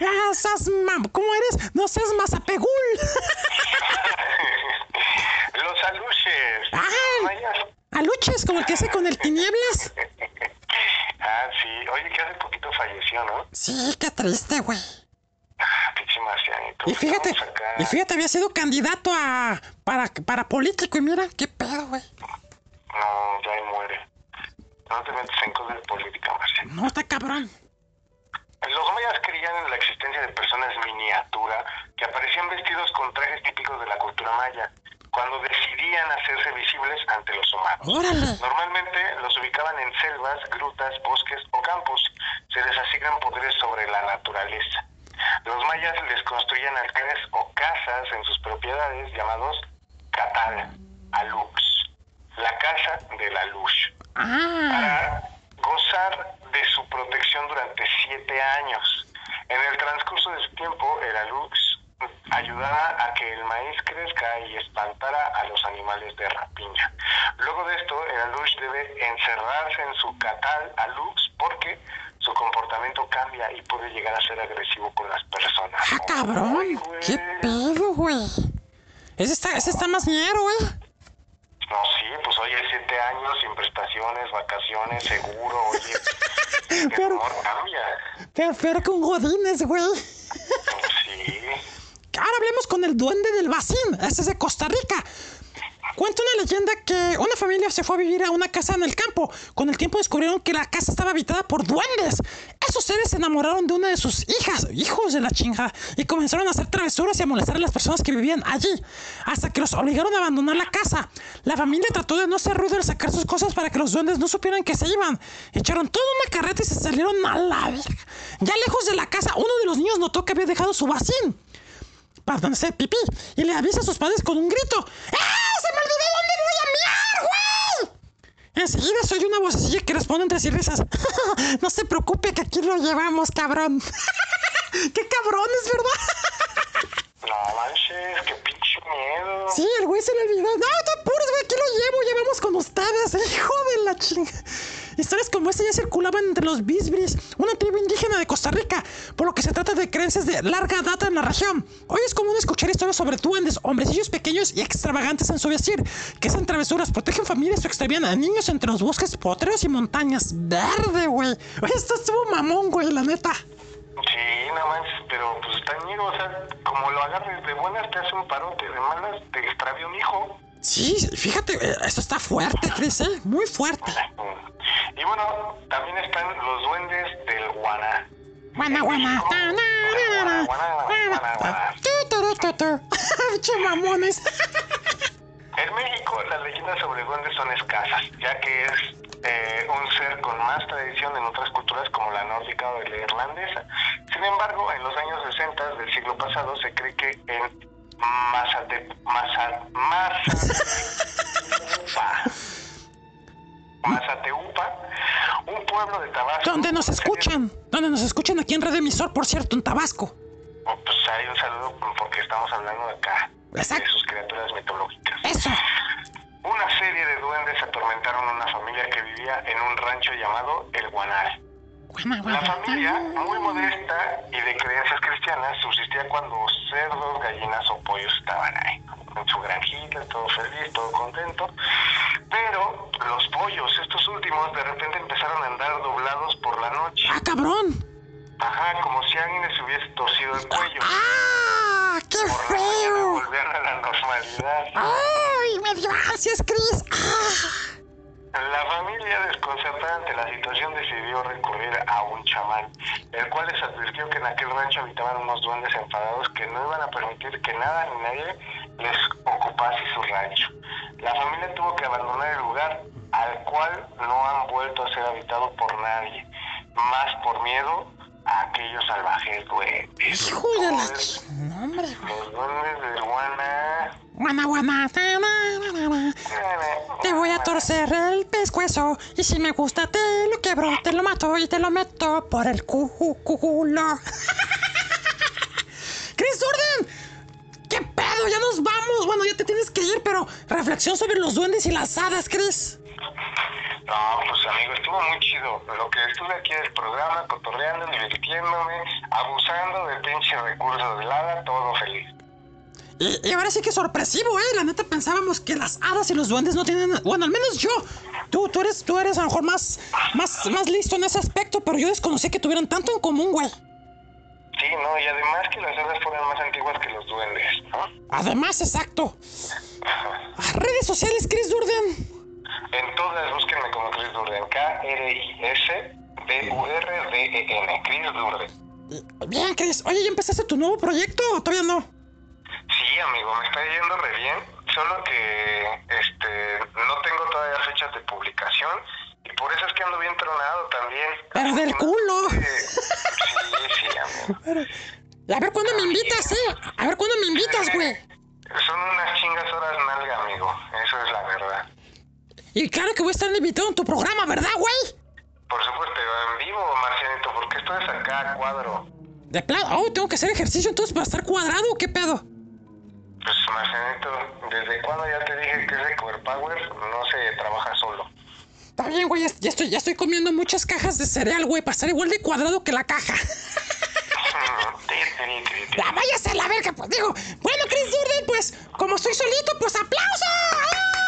Ah, seas mam- ¿Cómo eres? No seas mazapegul. Los aluches. Los mayas. Aluches, como el que hace con el tinieblas. Ah, sí. Oye, que hace poquito falleció, ¿no? Sí, qué triste, güey. Ah, pinche marcianito. Y fíjate, y fíjate, había sido candidato a para, para político y mira, qué pedo, güey. No, ya ahí muere. No te metes en cosas de política, Marciano. No, está cabrón. Los mayas creían en la existencia de personas miniatura que aparecían vestidos con trajes típicos de la cultura maya cuando decidían hacerse visibles ante los humanos. Órale. Normalmente los ubicaban en selvas, grutas, bosques o campos. Se les asignan poderes sobre la naturaleza. Los mayas les construían altares o casas en sus propiedades llamados catal, alux, la casa de la luz Ah, para gozar de su protección durante siete años. En el transcurso de su tiempo, el alux ayudaba a que el maíz crezca y espantara a los animales de rapiña. Luego de esto, el alux debe encerrarse en su catal alux porque su comportamiento cambia y puede llegar a ser agresivo con las personas. ah, cabrón. Qué pedo, güey. Ese está, ese está más ñero, güey. No, sí, pues oye, siete años sin prestaciones, vacaciones, seguro, oye. Pero- amor cambia. Pero, pero con godines, güey. Sí. Ahora hablemos con el duende del Bacín. Ese es de Costa Rica. Cuenta una leyenda que una familia se fue a vivir a una casa en el campo. Con el tiempo descubrieron que la casa estaba habitada por duendes. Esos seres se enamoraron de una de sus hijas, hijos de la chingada, y comenzaron a hacer travesuras y a molestar a las personas que vivían allí, hasta que los obligaron a abandonar la casa. La familia trató de no hacer ruido al sacar sus cosas para que los duendes no supieran que se iban. Echaron toda una carreta y se salieron a la verga. Ya lejos de la casa, uno de los niños notó que había dejado su vacín hacer pipí y le avisa a sus padres con un grito. ¡Ah! ¡Se me olvidó dónde voy a miar, güey! Enseguida soy una vocecilla que responde entre sí risas. no se preocupe que aquí lo llevamos, cabrón. ¡Qué cabrones, verdad! No manches, qué pinche miedo. sí, el güey se le olvidó. No, te apures, güey, aquí lo llevo, llevamos con ustedes, hijo de la chinga. Historias como esta ya circulaban entre los Bisbris, una tribu indígena de Costa Rica, por lo que se trata de creencias de larga data en la región. Hoy es común escuchar historias sobre duendes, hombrecillos pequeños y extravagantes en su vestir, que hacen travesuras, protegen familias o extravían a niños entre los bosques potreros y montañas. Verde, güey. Esto estuvo mamón, güey, la neta. Sí, no manches, pero pues está ñero, o sea, como lo agarres de buenas te hace un parote, de malas te extravió un hijo. Sí, fíjate, eh, esto está fuerte, Chris, ¿eh? Muy fuerte. Y bueno, también están los duendes del guaná. Tu, tu, tu. Pinche mamones. En México las leyendas sobre duendes son escasas, ya que es eh, un ser con más tradición en otras culturas como la nórdica o la irlandesa. Sin embargo, en los años 60 del siglo pasado se cree que en Mazate, Maza, Mazateupa, Mazateupa, un pueblo de Tabasco. ¿Dónde nos escuchan? ¿Dónde nos escuchan? Aquí en Red Emisor, por cierto, en Tabasco. Oh, Pues hay un saludo porque estamos hablando de acá, Exacto. de sus criaturas mitológicas. Eso. Una serie de duendes atormentaron a una familia que vivía en un rancho llamado El Guanal. La familia, muy modesta y de creencias cristianas, subsistía cuando cerdos, gallinas o pollos estaban ahí, en su granjita, todo feliz, todo contento. Pero los pollos, estos últimos, de repente empezaron a andar doblados por la noche. ¡Ah, cabrón! Ajá, como si alguien les hubiese torcido el cuello. ¡Ah! ¡Qué Por feo! volvían a la normalidad. ¡Ay! ¡Me dio ansias, Chris! ¡Ah! La familia, desconcertada ante la situación, decidió recurrir a un chamán, el cual les advirtió que en aquel rancho habitaban unos duendes enfadados que no iban a permitir que nada ni nadie les ocupase su rancho. La familia tuvo que abandonar el lugar, al cual no han vuelto a ser habitado por nadie, más por miedo a aquellos salvajes duendes. ¡Hijo de la Los- ch... No, hombre, güey. Los duendes de Guana. Guana, guana. ta, na, na, na, na. Te voy a torcer el pescuezo y si me gusta te lo quebro, te lo mato y te lo meto por el cu- culo. Chris Orden, ¿qué pedo? Ya nos vamos. Bueno, ya te tienes que ir, pero reflexión sobre los duendes y las hadas, Chris. No, pues amigo, estuvo muy chido. Lo que estuve aquí en el programa, cotorreando, divirtiéndome, abusando del pinche recurso del hada, todo feliz. Y, y ahora sí que sorpresivo, ¿eh? La neta pensábamos que las hadas y los duendes no tienen... Bueno, al menos yo. Tú, tú, eres, tú eres a lo mejor más, más, más listo en ese aspecto, pero yo desconocí que tuvieran tanto en común, güey. Sí, no, y además que las hadas fueron más antiguas que los duendes, ¿no? Además, exacto. Redes sociales, Chris Durden. En todas, búsquenme como Chris Durden. K-R-I-S-D-U-R-D-E-N. E Chris Durden. Bien, Chris. Oye, ¿ya empezaste tu nuevo proyecto o todavía no? Sí, amigo, me está yendo re bien. Solo que este no tengo todavía fechas de publicación. Y por eso es que ando bien tronado también. Pero del culo. Sí, sí, amigo. A ver cuándo me invitas, ¿eh? A ver cuándo me invitas, güey. Son unas chingas horas nalga, amigo. Eso es la verdad. Y claro que voy a estar invitado en tu programa, ¿verdad, güey? Por supuesto, en vivo, Marcianito, porque esto es acá, cuadro. De plano. Oh, tengo que hacer ejercicio entonces para estar cuadrado, ¿o ¿qué pedo? Pues, Marcianito, ¿desde cuando ya te dije que ese Cover Power no se trabaja solo? Está bien, güey, ya, estoy, ya estoy comiendo muchas cajas de cereal, güey, para estar igual de cuadrado que la caja. ¡La vaya a la verga! Pues digo, bueno, Chris Durden, pues, como estoy solito, pues aplauso. Bravo.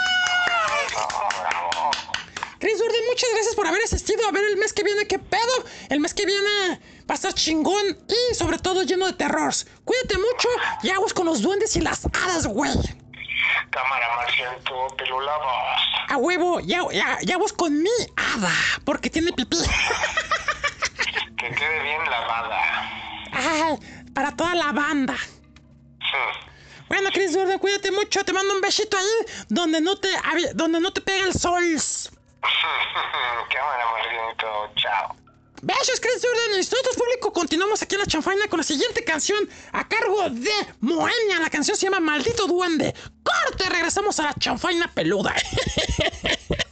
Chris Durden, muchas gracias por haber asistido. A ver el mes que viene, ¿qué pedo? El mes que viene va a estar chingón y sobre todo lleno de terror. Cuídate mucho y aguas con los duendes y las hadas, güey. Cámara, Marcianito, te lo lavas. A huevo, ya, ya, ya vos con mi hada, porque tiene pipí. Que quede bien lavada. Ay, para toda la banda. Hmm. Bueno, Chris Durden, cuídate mucho. Te mando un besito ahí donde no te, donde no te pega el sol. Cámara, Marcianito, chao. Besos, Chris Jordan. Y nosotros, público, continuamos aquí en la chanfaina con la siguiente canción a cargo de Moenia. La canción se llama Maldito Duende. Corte, regresamos a la chanfaina peluda.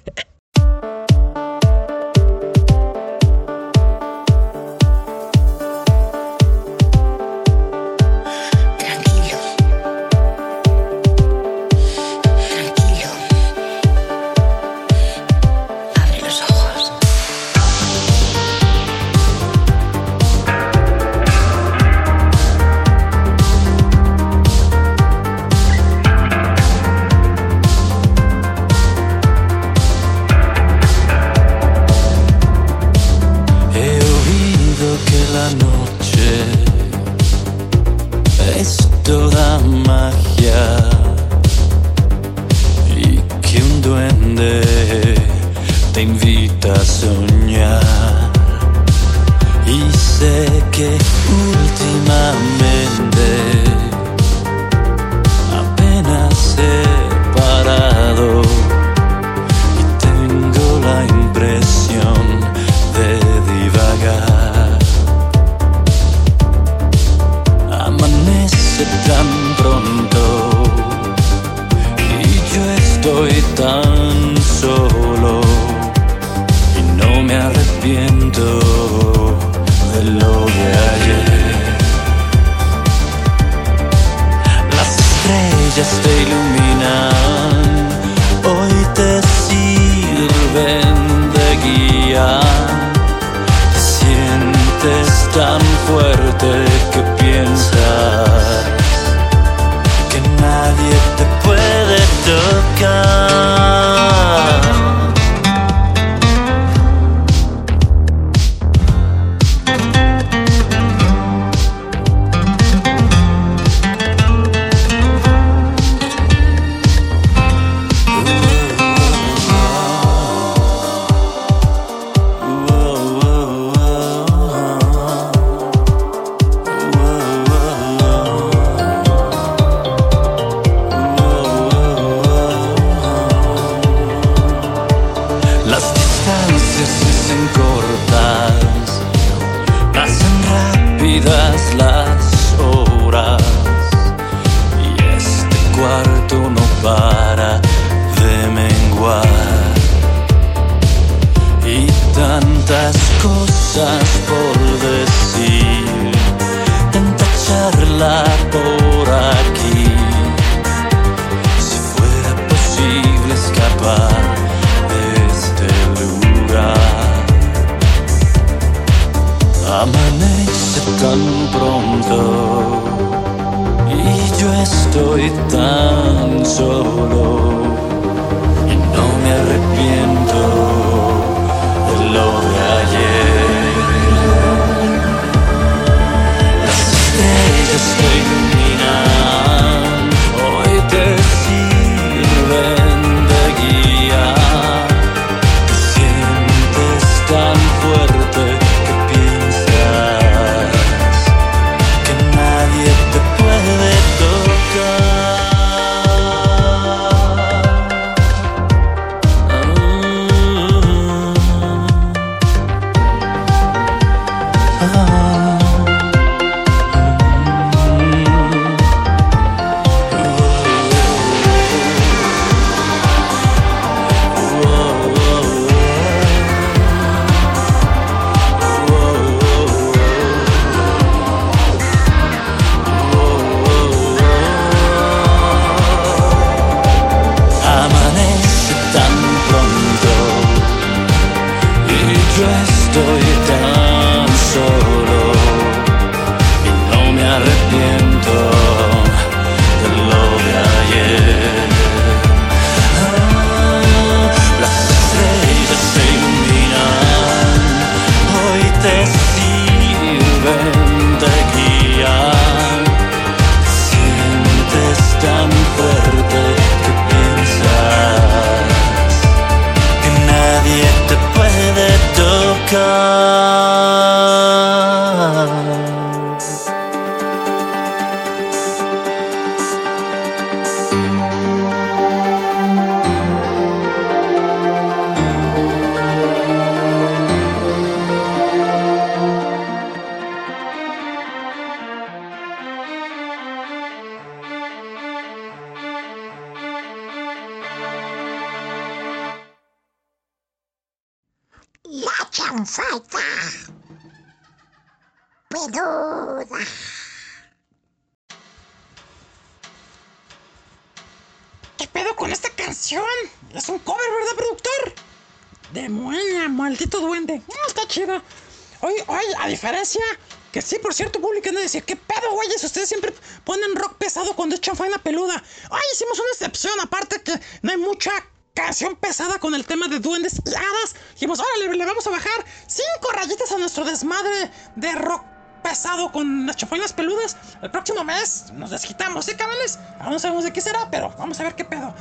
con las chafainas peludas. El próximo mes nos desquitamos, ¿sí, cabrones? Aún no sabemos de qué será, pero vamos a ver qué pedo.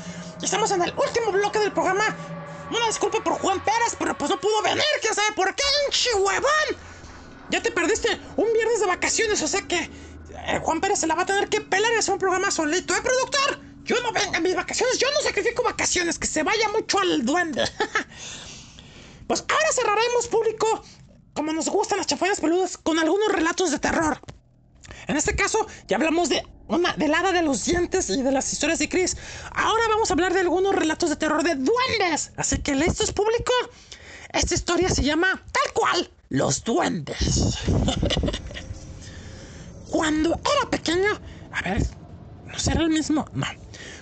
Estamos en el último bloque del programa. Una disculpa por Juan Pérez, pero pues no pudo venir, quién sabe por qué, hinche huevón. Ya te perdiste un viernes de vacaciones, o sea que eh, Juan Pérez se la va a tener que pelar y hacer un programa solito, ¿eh, productor? Yo no vengo en mis vacaciones, yo no sacrifico vacaciones, que se vaya mucho al duende. pues ahora cerraremos público, como nos gustan las chafainas peludas, con algunos relatos de terror. En este caso, ya hablamos de una del hada de los dientes y de las historias de Chris. Ahora vamos a hablar de algunos relatos de terror de duendes. Así que listos, público. Esta historia se llama tal cual Los duendes. Cuando era pequeño, a ver, ¿no será el mismo? No.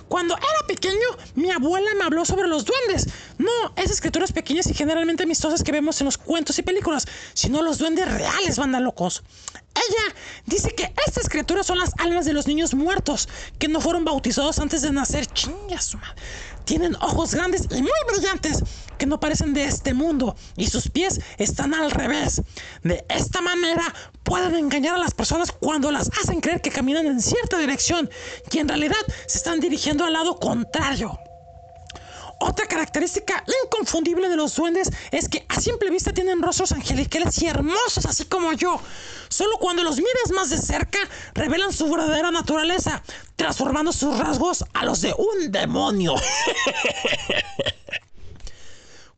Cuando era pequeño, mi abuela me habló sobre los duendes. No esas criaturas pequeñas y generalmente amistosas que vemos en los cuentos y películas, sino los duendes reales, banda locos. Ella dice que estas criaturas son las almas de los niños muertos, que no fueron bautizados antes de nacer. Chinga su madre. Tienen ojos grandes y muy brillantes, que no parecen de este mundo, y sus pies están al revés. De esta manera pueden engañar a las personas cuando las hacen creer que caminan en cierta dirección, y en realidad se están dirigiendo al lado contrario. Otra característica inconfundible de los duendes es que a simple vista tienen rostros angelicales y hermosos, así como yo. Solo cuando los miras más de cerca revelan su verdadera naturaleza, transformando sus rasgos a los de un demonio.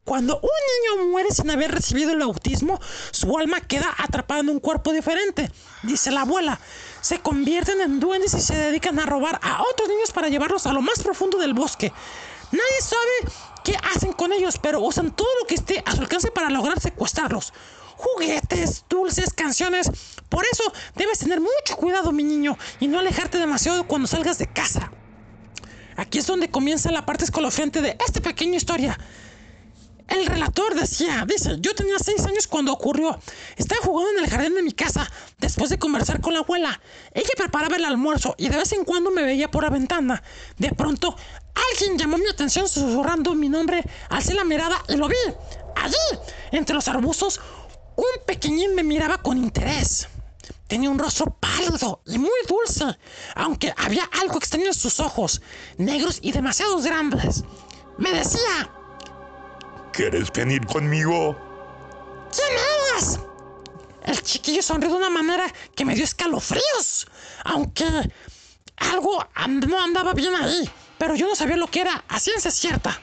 Cuando un niño muere sin haber recibido el bautismo, su alma queda atrapada en un cuerpo diferente, dice la abuela. Se convierten en duendes y se dedican a robar a otros niños para llevarlos a lo más profundo del bosque. Nadie sabe qué hacen con ellos, pero usan todo lo que esté a su alcance para lograr secuestrarlos. Juguetes, dulces, canciones. Por eso debes tener mucho cuidado, mi niño, y no alejarte demasiado cuando salgas de casa. Aquí es donde comienza la parte escalofriante de esta pequeña historia. El relator decía, dice, yo tenía seis años cuando ocurrió. Estaba jugando en el jardín de mi casa después de conversar con la abuela. Ella preparaba el almuerzo y de vez en cuando me veía por la ventana. De pronto, alguien llamó mi atención susurrando mi nombre. Alcé la mirada y lo vi. Allí, entre los arbustos, un pequeñín me miraba con interés. Tenía un rostro pálido y muy dulce, aunque había algo extraño en sus ojos, negros y demasiado grandes. Me decía, ¿Quieres venir conmigo? ¿Quién eres? El chiquillo sonrió de una manera que me dio escalofríos, aunque algo no andaba bien ahí, pero yo no sabía lo que era a ciencia cierta.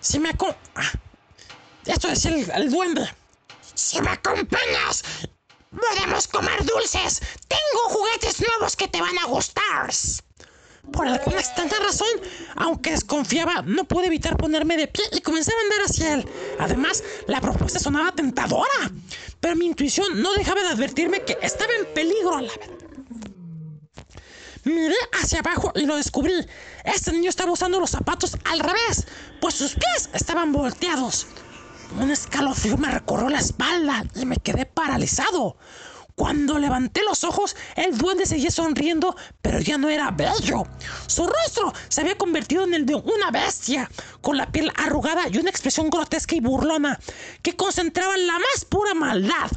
Si me aco- ah, Esto el, duende. Si me acompañas, podemos comer dulces. Tengo juguetes nuevos que te van a gustar. Por alguna extraña razón, aunque desconfiaba, no pude evitar ponerme de pie y comenzar a andar hacia él. Además, la propuesta sonaba tentadora, pero mi intuición no dejaba de advertirme que estaba en peligro. La verdad. Miré hacia abajo y lo descubrí. Este niño estaba usando los zapatos al revés, pues sus pies estaban volteados. Un escalofrío me recorrió la espalda y me quedé paralizado. Cuando levanté los ojos, el duende seguía sonriendo, pero ya no era bello. Su rostro se había convertido en el de una bestia, con la piel arrugada y una expresión grotesca y burlona, que concentraba la más pura maldad.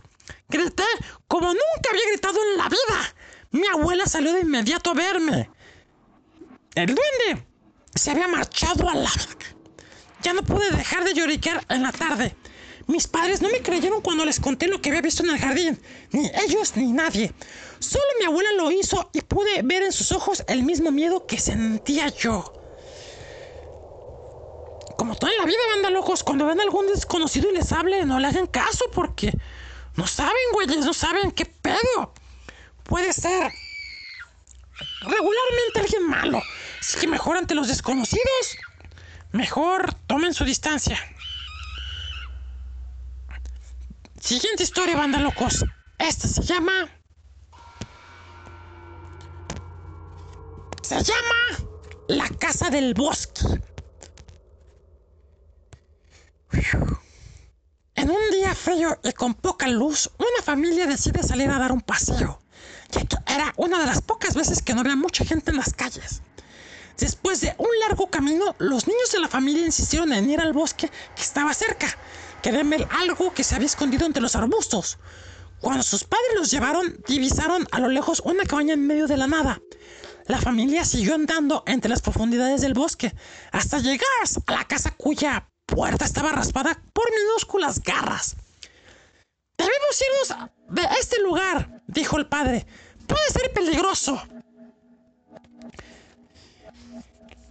Grité como nunca había gritado en la vida. Mi abuela salió de inmediato a verme. El duende se había marchado a la... Ya no pude dejar de lloriquear en la tarde. Mis padres no me creyeron cuando les conté lo que había visto en el jardín. Ni ellos ni nadie. Solo mi abuela lo hizo y pude ver en sus ojos el mismo miedo que sentía yo. Como toda la vida, banda locos, cuando ven a algún desconocido y les hable, no le hagan caso porque no saben, güeyes, no saben qué pedo. Puede ser regularmente alguien malo. Así que mejor ante los desconocidos, mejor tomen su distancia. Siguiente historia, banda locos. Esta se llama. Se llama La Casa del Bosque. En un día frío y con poca luz, una familia decide salir a dar un paseo, era una de las pocas veces que no había mucha gente en las calles. Después de un largo camino, los niños de la familia insistieron en ir al bosque que estaba cerca. Querían ver algo que se había escondido entre los arbustos. Cuando sus padres los llevaron, divisaron a lo lejos una cabaña en medio de la nada. La familia siguió andando entre las profundidades del bosque hasta llegar a la casa cuya puerta estaba raspada por minúsculas garras. Debemos irnos de este lugar, dijo el padre. Puede ser peligroso.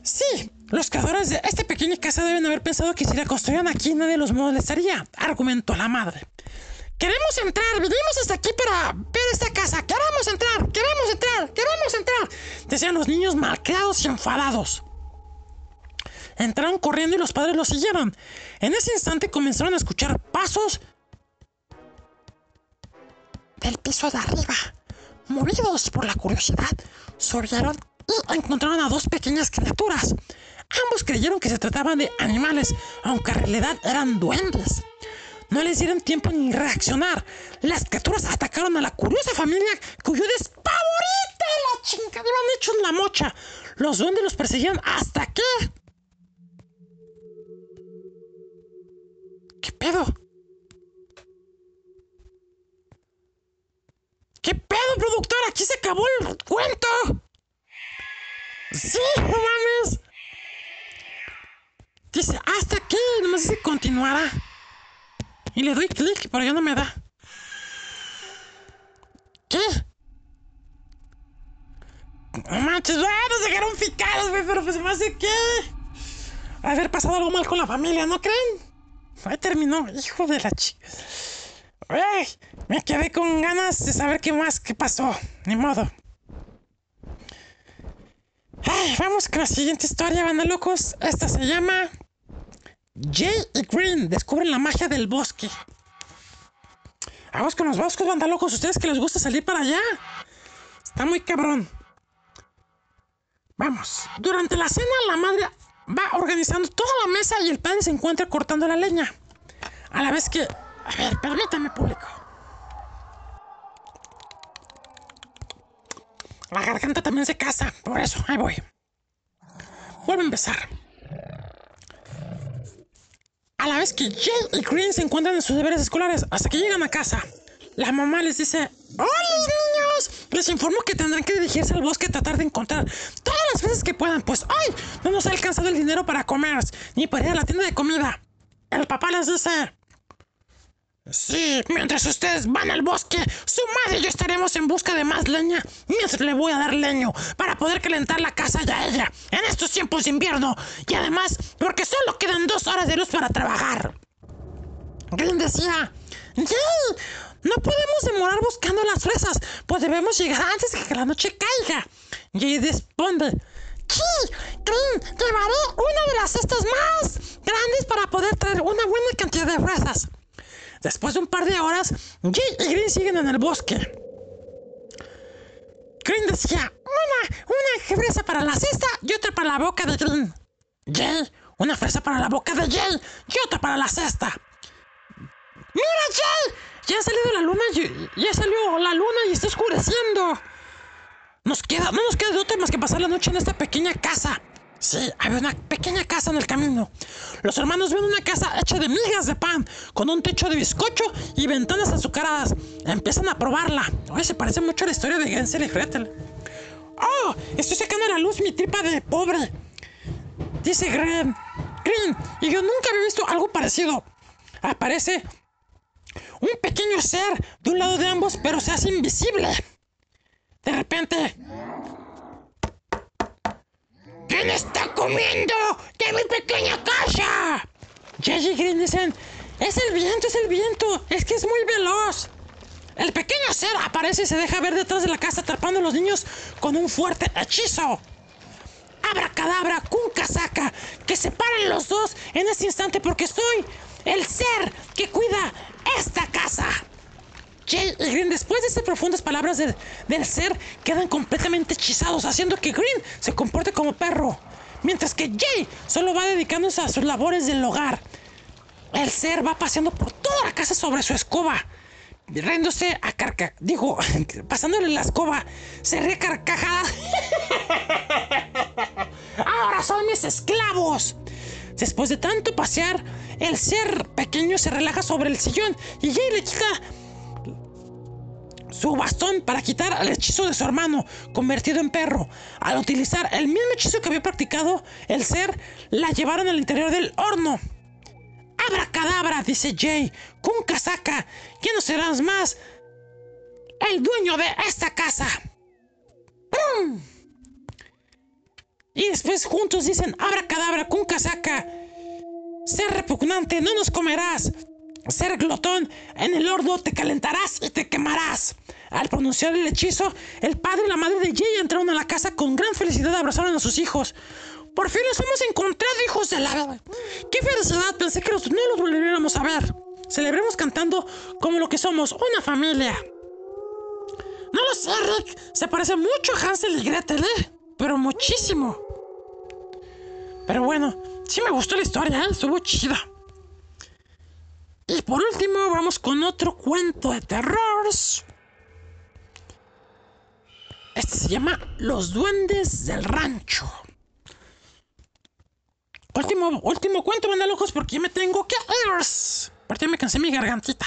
Sí, los creadores de esta pequeña casa deben haber pensado que si la construían aquí nadie los molestaría, argumentó la madre. Queremos entrar, vinimos hasta aquí para ver esta casa. Queremos entrar, queremos entrar, queremos entrar. Decían los niños malcriados y enfadados. Entraron corriendo y los padres los siguieron. En ese instante comenzaron a escuchar pasos del piso de arriba. Movidos por la curiosidad, subieron y encontraron a dos pequeñas criaturas. Ambos creyeron que se trataban de animales, aunque en realidad eran duendes. No les dieron tiempo ni reaccionar. Las criaturas atacaron a la curiosa familia que huyó despavorita de la chingada. Iban hechos la mocha. Los duendes los perseguían hasta que... ¿Qué pedo? ¿Qué pedo, productor? Aquí se acabó el cuento. Sí, no mames. Dice, hasta aquí, nomás dice continuará. Y le doy clic, pero ya no me da. ¿Qué? No manches, ah, nos dejaron picados, güey, pero pues más de qué. Haber pasado algo mal con la familia, ¿no creen? Ahí terminó, hijo de la chica. Ay, me quedé con ganas de saber qué más, qué pasó. Ni modo. Ay, vamos con la siguiente historia, banda locos. Esta se llama Jay y Green descubren la magia del bosque. Vamos con los bosques, banda locos. Ustedes que les gusta salir para allá. Está muy cabrón. Vamos. Durante la cena, la madre va organizando toda la mesa y el padre se encuentra cortando la leña. A la vez que... A ver, permítame, público. La garganta también se casa, por eso, ahí voy. Vuelvo a empezar. A la vez que Jay y Green se encuentran en sus deberes escolares hasta que llegan a casa, la mamá les dice, ¡Hola niños! Les informo que tendrán que dirigirse al bosque y tratar de encontrar todas las veces que puedan, pues hoy no nos ha alcanzado el dinero para comer, ni para ir a la tienda de comida. El papá les dice, Sí, mientras ustedes van al bosque, su madre y yo estaremos en busca de más leña. Mientras le voy a dar leño para poder calentar la casa ya ella en estos tiempos de invierno. Y además, porque solo quedan dos horas de luz para trabajar. Green decía, ¡Yay! No podemos demorar buscando las fresas, pues debemos llegar antes que la noche caiga. Jay responde, ¡Sí! Green, llevaré una de las cestas más grandes para poder traer una buena cantidad de fresas. Después de un par de horas, Jay y Green siguen en el bosque. Green decía, una, una fresa para la cesta y otra para la boca de Green. Jay, una fresa para la boca de Jay y otra para la cesta. ¡Mira, Jay! Ya ha salido la luna, y- ya salió la luna y está oscureciendo. Nos queda, no nos queda de otra más que pasar la noche en esta pequeña casa. Sí, había una pequeña casa en el camino. Los hermanos ven una casa hecha de migas de pan, con un techo de bizcocho y ventanas azucaradas. Empiezan a probarla. Oye, se parece mucho a la historia de Gensel y Gretel. ¡Oh! Estoy sacando a la luz mi tripa de pobre. Dice Green. Green, y yo nunca había visto algo parecido. Aparece un pequeño ser de un lado de ambos, pero se hace invisible. De repente. ¿Quién está comiendo de mi pequeña casa? Green dicen: Es el viento, es el viento, es que es muy veloz. El pequeño ser aparece y se deja ver detrás de la casa atrapando a los niños con un fuerte hechizo. Abracadabra, con casaca, que separen los dos en este instante porque soy el ser que cuida esta casa. Green, después de estas profundas palabras del- ser, quedan completamente hechizados, haciendo que Green se comporte como perro, mientras que Jay solo va dedicándose a sus labores del hogar. El ser va paseando por toda la casa sobre su escoba, riéndose a carca... Digo, pasándole la escoba, se ríe a carcajadas. ¡Ahora son mis esclavos! Después de tanto pasear, el ser pequeño se relaja sobre el sillón y Jay le quita su bastón para quitar el hechizo de su hermano, convertido en perro. Al utilizar el mismo hechizo que había practicado, el ser la llevaron al interior del horno. ¡Abracadabra! dice Jay, con casaca. Ya no serás más el dueño de esta casa. Y después juntos dicen, abracadabra, con casaca. Ser repugnante, no nos comerás. Ser glotón, en el horno te calentarás y te quemarás. Al pronunciar el hechizo, el padre y la madre de Jay entraron a la casa con gran felicidad, abrazaron a sus hijos. Por fin los hemos encontrado, hijos de la... ¡Qué felicidad! Pensé que los- no los volviéramos a ver. Celebremos cantando como lo que somos, una familia. No lo sé, Rick. Se parece mucho a Hansel y Gretel, ¿eh? Pero muchísimo. Pero bueno, sí me gustó la historia, ¿eh? Estuvo chida. Por último, vamos con otro cuento de terror. Este se llama Los Duendes del Rancho. Último, último cuento, locos, porque ya me tengo que ir. Aparte me cansé mi gargantita.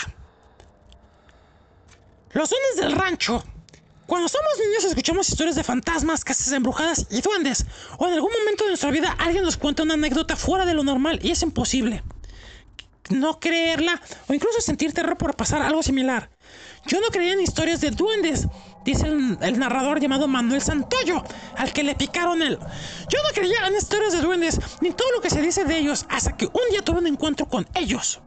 Los duendes del rancho. Cuando somos niños escuchamos historias de fantasmas, casas embrujadas y duendes. O en algún momento de nuestra vida alguien nos cuenta una anécdota fuera de lo normal y es imposible no creerla o incluso sentir terror por pasar algo similar. Yo no creía en historias de duendes, dice el, narrador llamado Manuel Santoyo, al que le picaron el... Yo no creía en historias de duendes, ni todo lo que se dice de ellos, hasta que un día tuve un encuentro con ellos.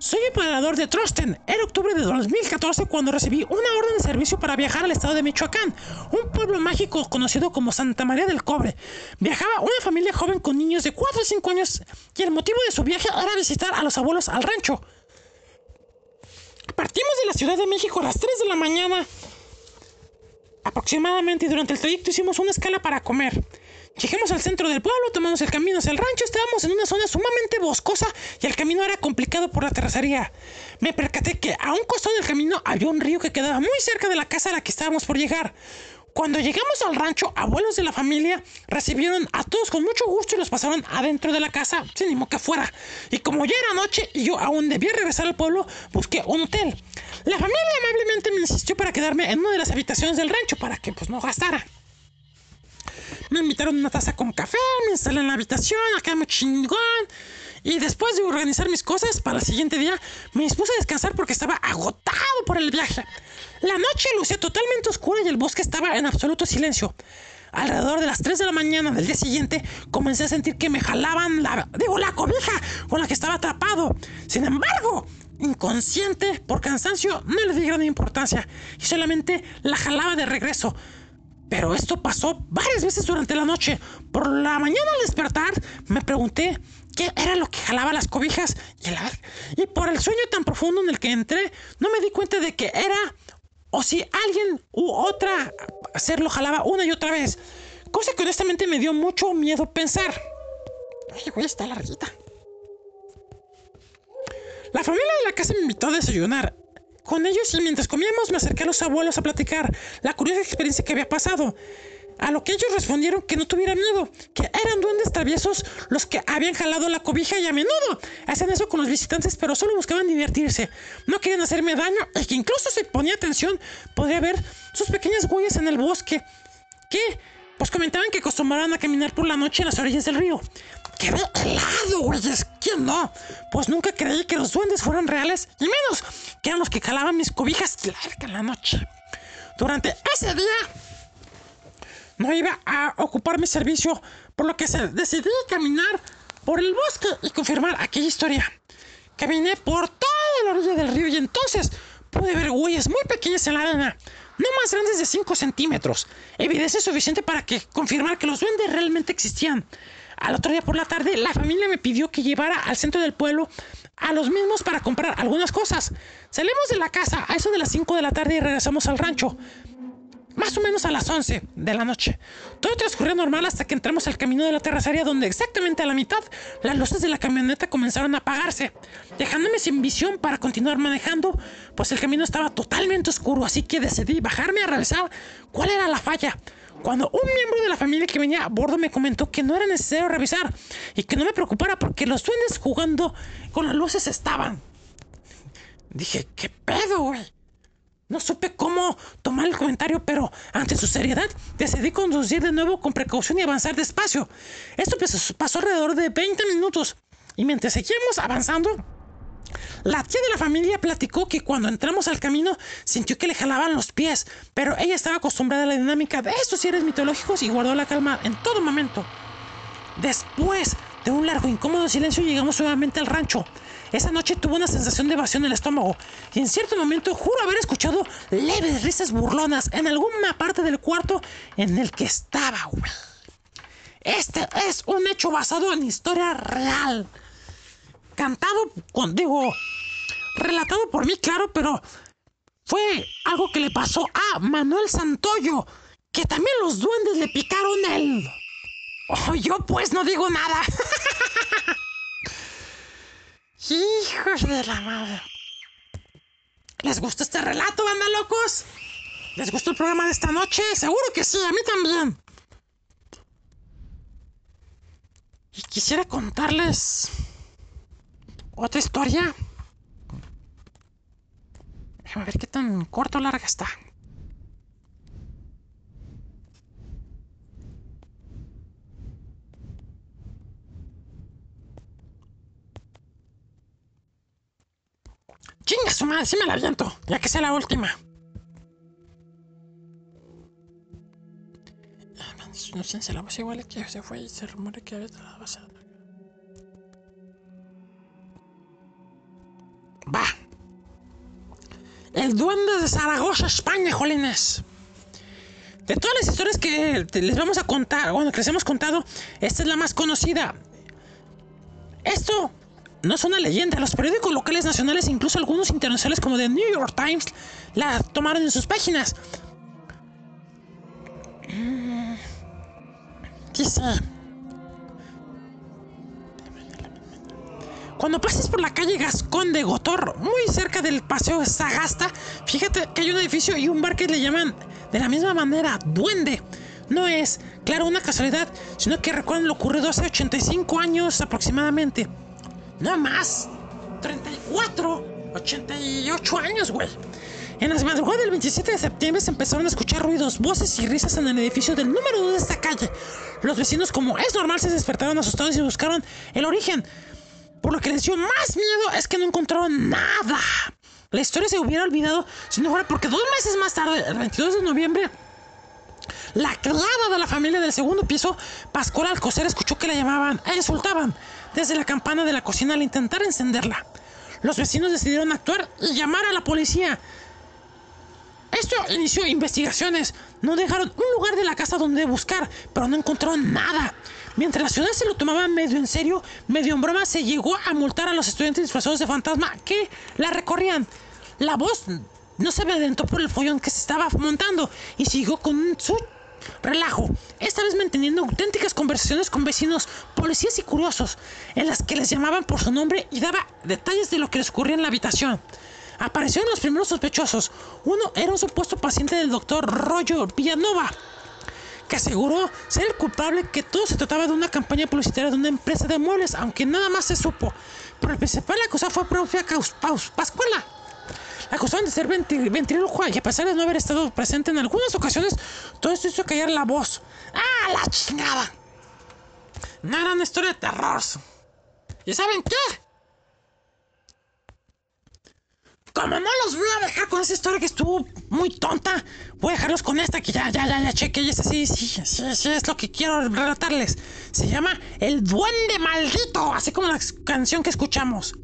Soy emperador de Trosten. Era octubre de 2014 cuando recibí una orden de servicio para viajar al estado de Michoacán, un pueblo mágico conocido como Santa María del Cobre. Viajaba una familia joven con niños de 4 o 5 años y el motivo de su viaje era visitar a los abuelos al rancho. Partimos de la Ciudad de México a las 3 de la mañana aproximadamente durante el trayecto hicimos una escala para comer. Llegamos al centro del pueblo, tomamos el camino hacia el rancho, estábamos en una zona sumamente boscosa y el camino era complicado por la terracería. Me percaté que a un costado del camino había un río que quedaba muy cerca de la casa a la que estábamos por llegar. Cuando llegamos al rancho, abuelos de la familia recibieron a todos con mucho gusto y los pasaron adentro de la casa, sin ni modo que fuera. Y como ya era noche y yo aún debía regresar al pueblo, busqué un hotel. La familia amablemente me insistió para quedarme en una de las habitaciones del rancho para que pues no gastara. Me invitaron una taza con café, me instalé en la habitación, acá muy chingón. Y después de organizar mis cosas para el siguiente día, me dispuse a descansar porque estaba agotado por el viaje. La noche lucía totalmente oscura y el bosque estaba en absoluto silencio. Alrededor de las 3 de la mañana del día siguiente comencé a sentir que me jalaban la, digo, la cobija con la que estaba atrapado. Sin embargo, inconsciente por cansancio, no le di gran importancia y solamente la jalaba de regreso. Pero esto pasó varias veces durante la noche. Por la mañana al despertar me pregunté qué era lo que jalaba las cobijas y, la- y por el sueño tan profundo en el que entré no me di cuenta de que era o si alguien u otra ser lo jalaba una y otra vez. Cosa que honestamente me dio mucho miedo pensar. Oye, güey, está larguita. La familia de la casa me invitó a desayunar. Con ellos y mientras comíamos me acerqué a los abuelos a platicar la curiosa experiencia que había pasado. A lo que ellos respondieron que no tuviera miedo, que eran duendes traviesos los que habían jalado la cobija y a menudo hacían eso con los visitantes, pero solo buscaban divertirse. No querían hacerme daño y que incluso si ponía atención podría ver sus pequeñas huellas en el bosque. Que, pues comentaban que acostumbraban a caminar por la noche en las orillas del río. Quedé helado, güeyes. ¿Quién no? Pues nunca creí que los duendes fueran reales y menos que eran los que jalaban mis cobijas larga la noche. Durante ese día no iba a ocupar mi servicio, por lo que decidí caminar por el bosque y confirmar aquella historia. Caminé por toda la orilla del río y entonces pude ver huellas muy pequeñas en la arena, no más grandes de 5 centímetros, evidencia suficiente para que confirmar que los duendes realmente existían. Al otro día por la tarde, la familia me pidió que llevara al centro del pueblo a los mismos para comprar algunas cosas. Salimos de la casa a eso de las 5 de la tarde y regresamos al rancho más o menos a las 11 de la noche. Todo transcurrió normal hasta que entramos al camino de la terracería donde exactamente a la mitad las luces de la camioneta comenzaron a apagarse, dejándome sin visión para continuar manejando, pues el camino estaba totalmente oscuro, así que decidí bajarme a revisar cuál era la falla. Cuando un miembro de la familia que venía a bordo me comentó que no era necesario revisar y que no me preocupara porque los duendes jugando con las luces estaban. Dije, ¿qué pedo, güey? No supe cómo tomar el comentario, pero ante su seriedad decidí conducir de nuevo con precaución y avanzar despacio. Esto pues, pasó alrededor de 20 minutos y mientras seguíamos avanzando, la tía de la familia platicó que cuando entramos al camino sintió que le jalaban los pies, pero ella estaba acostumbrada a la dinámica de estos seres mitológicos y guardó la calma en todo momento. Después de un largo incómodo silencio llegamos nuevamente al rancho. Esa noche tuve una sensación de vacío en el estómago y en cierto momento juro haber escuchado leves risas burlonas en alguna parte del cuarto en el que estaba. Este es un hecho basado en historia real. Cantado con, digo, relatado por mí, claro, pero fue algo que le pasó a Manuel Santoyo, que también los duendes le picaron el... Oh, yo pues no digo nada. Hijos de la madre. ¿Les gustó este relato, banda locos? ¿Les gustó el programa de esta noche? Seguro que sí, a mí también. Y quisiera contarles otra historia. Déjame ver qué tan corto o larga está. Chinga su madre, sí me la aviento, ya que sea la última. Ah, No sé, se la voz igual que se fue y se rumora que ahorita la. Va. El duende de Zaragoza, España, jolines. De todas las historias que les vamos a contar, bueno, que les hemos contado, esta es la más conocida. Esto no es una leyenda. Los periódicos locales nacionales, incluso algunos internacionales como The New York Times, la tomaron en sus páginas. Mm. Cuando pases por la calle Gascón de Gotor, muy cerca del Paseo Sagasta, fíjate que hay un edificio y un bar que le llaman de la misma manera Duende. No es, claro, una casualidad, sino que recuerdan lo ocurrido hace 85 años aproximadamente. No más. 34, 88 años, güey. En las madrugadas del 27 de septiembre se empezaron a escuchar ruidos, voces y risas en el edificio del número 2 de esta calle. Los vecinos, como es normal, se despertaron asustados y buscaron el origen. Por lo que les dio más miedo es que no encontraron nada. La historia se hubiera olvidado si no fuera porque dos meses más tarde, el 22 de noviembre, la criada de la familia del segundo piso, Pascual Alcocer, escuchó que la llamaban e insultaban desde la campana de la cocina al intentar encenderla. Los vecinos decidieron actuar y llamar a la policía. Esto inició investigaciones. No dejaron un lugar de la casa donde buscar, pero no encontraron nada. Mientras la ciudad se lo tomaba medio en serio, medio en broma, se llegó a multar a los estudiantes disfrazados de fantasma que la recorrían. La voz no se adelantó por el follón que se estaba montando y siguió con su relajo, esta vez manteniendo auténticas conversaciones con vecinos, policías y curiosos, en las que les llamaban por su nombre y daba detalles de lo que les ocurría en la habitación. Aparecieron los primeros sospechosos. Uno era un supuesto paciente del doctor Rollo Villanova, que aseguró ser el culpable que todo se trataba de una campaña publicitaria de una empresa de muebles, aunque nada más se supo. Pero el principal acusado fue propia Pascuala. La acusaban de ser ventríloco y a pesar de no haber estado presente en algunas ocasiones, todo esto hizo callar la voz. ¡Ah, la chingada! Era una historia de terror. ¿Y saben qué? Como no los voy a dejar con esa historia que estuvo muy tonta, voy a dejarlos con esta que ya, ya, ya, ya chequé y esa sí, sí, sí, sí, es lo que quiero relatarles. Se llama El Duende Maldito, así como la canción que escuchamos.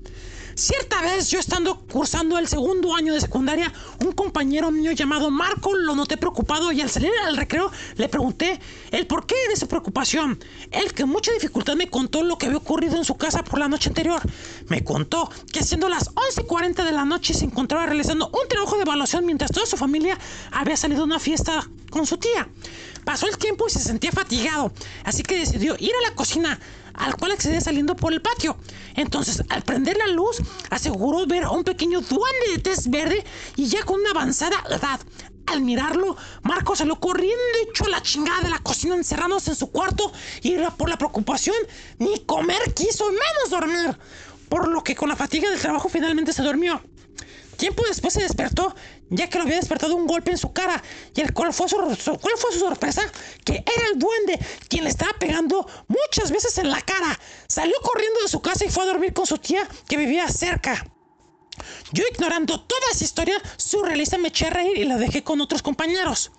Cierta vez, yo estando cursando el segundo año de secundaria, un compañero mío llamado Marco lo noté preocupado y al salir al recreo le pregunté el porqué de su preocupación. Él que mucha dificultad me contó lo que había ocurrido en su casa por la noche anterior. Me contó que siendo las 11.40 de la noche se encontraba realizando un trabajo de evaluación mientras toda su familia había salido a una fiesta con su tía. Pasó el tiempo y se sentía fatigado, así que decidió ir a la cocina, al cual accedía saliendo por el patio. Entonces, al prender la luz, aseguró ver a un pequeño duende de tez verde y ya con una avanzada edad. Al mirarlo, Marco salió corriendo y echó la chingada de la cocina encerrándose en su cuarto y por la preocupación ni comer quiso, menos dormir. Por lo que con la fatiga del trabajo finalmente se durmió. Tiempo después se despertó, ya que lo había despertado un golpe en su cara. ¿Y el cuál fue su, su- cuál fue su sorpresa? Que era el duende, quien le estaba pegando muchas veces en la cara. Salió corriendo de su casa y fue a dormir con su tía, que vivía cerca. Yo ignorando toda esa historia surrealista me eché a reír y la dejé con otros compañeros.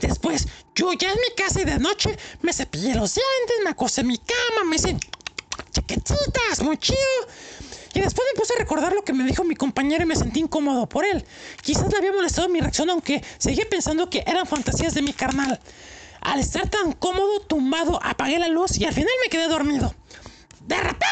Después, yo ya en mi casa y de noche me cepillé los dientes, me acosté en mi cama, me hice chaquetitas, muy chido. Y después me puse a recordar lo que me dijo mi compañero y me sentí incómodo por él. Quizás le había molestado mi reacción, aunque seguía pensando que eran fantasías de mi carnal. Al estar tan cómodo, tumbado, apagué la luz y al final me quedé dormido. De repente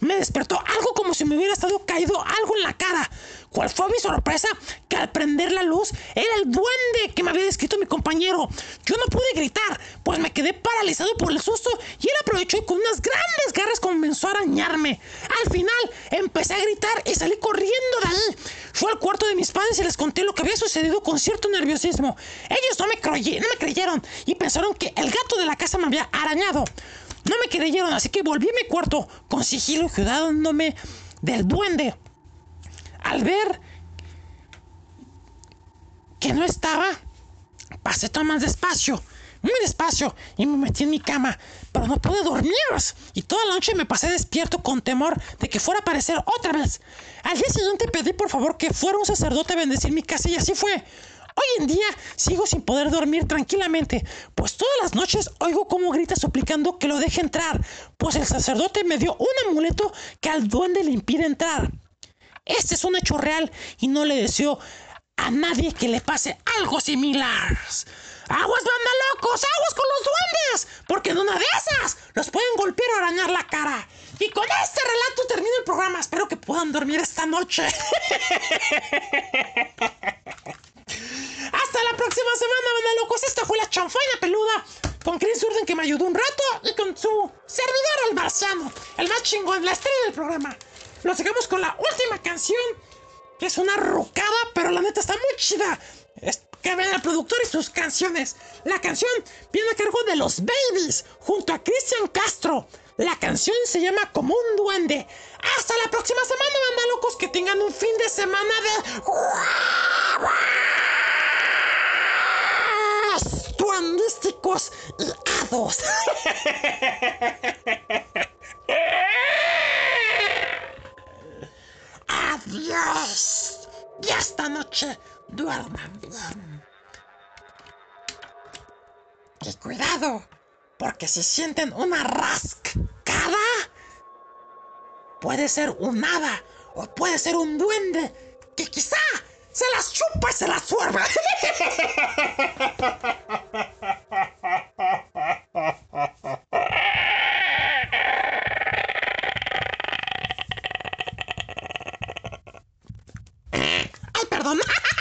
me despertó algo como si me hubiera estado caído algo en la cara. ¿Cuál fue mi sorpresa? Que al prender la luz era el duende que me había descrito mi compañero. Yo no pude gritar, pues me quedé paralizado por el susto y él aprovechó y con unas grandes garras comenzó a arañarme. Al final empecé a gritar y salí corriendo de ahí. Fui al cuarto de mis padres y les conté lo que había sucedido con cierto nerviosismo. Ellos no me, croye- no me creyeron y pensaron que el gato de la casa me había arañado. No me creyeron, así que volví a mi cuarto con sigilo cuidándome del duende. Al ver que no estaba, pasé todo más despacio, muy despacio, y me metí en mi cama, pero no pude dormir. Y toda la noche me pasé despierto con temor de que fuera a aparecer otra vez. Al día siguiente pedí por favor que fuera un sacerdote a bendecir mi casa y así fue. Hoy en día sigo sin poder dormir tranquilamente, pues todas las noches oigo cómo grita suplicando que lo deje entrar, pues el sacerdote me dio un amuleto que al duende le impide entrar. Este es un hecho real y no le deseo a nadie que le pase algo similar. ¡Aguas, banda locos! ¡Aguas con los duendes! Porque en una de esas los pueden golpear o arañar la cara. Y con este relato termino el programa. Espero que puedan dormir esta noche. Hasta la próxima semana, banda locos. Esta fue la chanfaina peluda con Chris Urden que me ayudó un rato y con su servidor, el marciano, el más chingón, la estrella del programa los dejamos con la última canción, que es una rocada, pero la neta está muy chida. Es que ven al productor y sus canciones. La canción viene a cargo de los Babies, junto a Cristian Castro. La canción se llama Como un Duende. Hasta la próxima semana, banda locos, que tengan un fin de semana de. Duendísticos y hados. Adiós. Y esta noche duerman bien. Y cuidado, porque si sienten una rascada, puede ser un hada o puede ser un duende que quizá se las chupa y se las suerva. problem.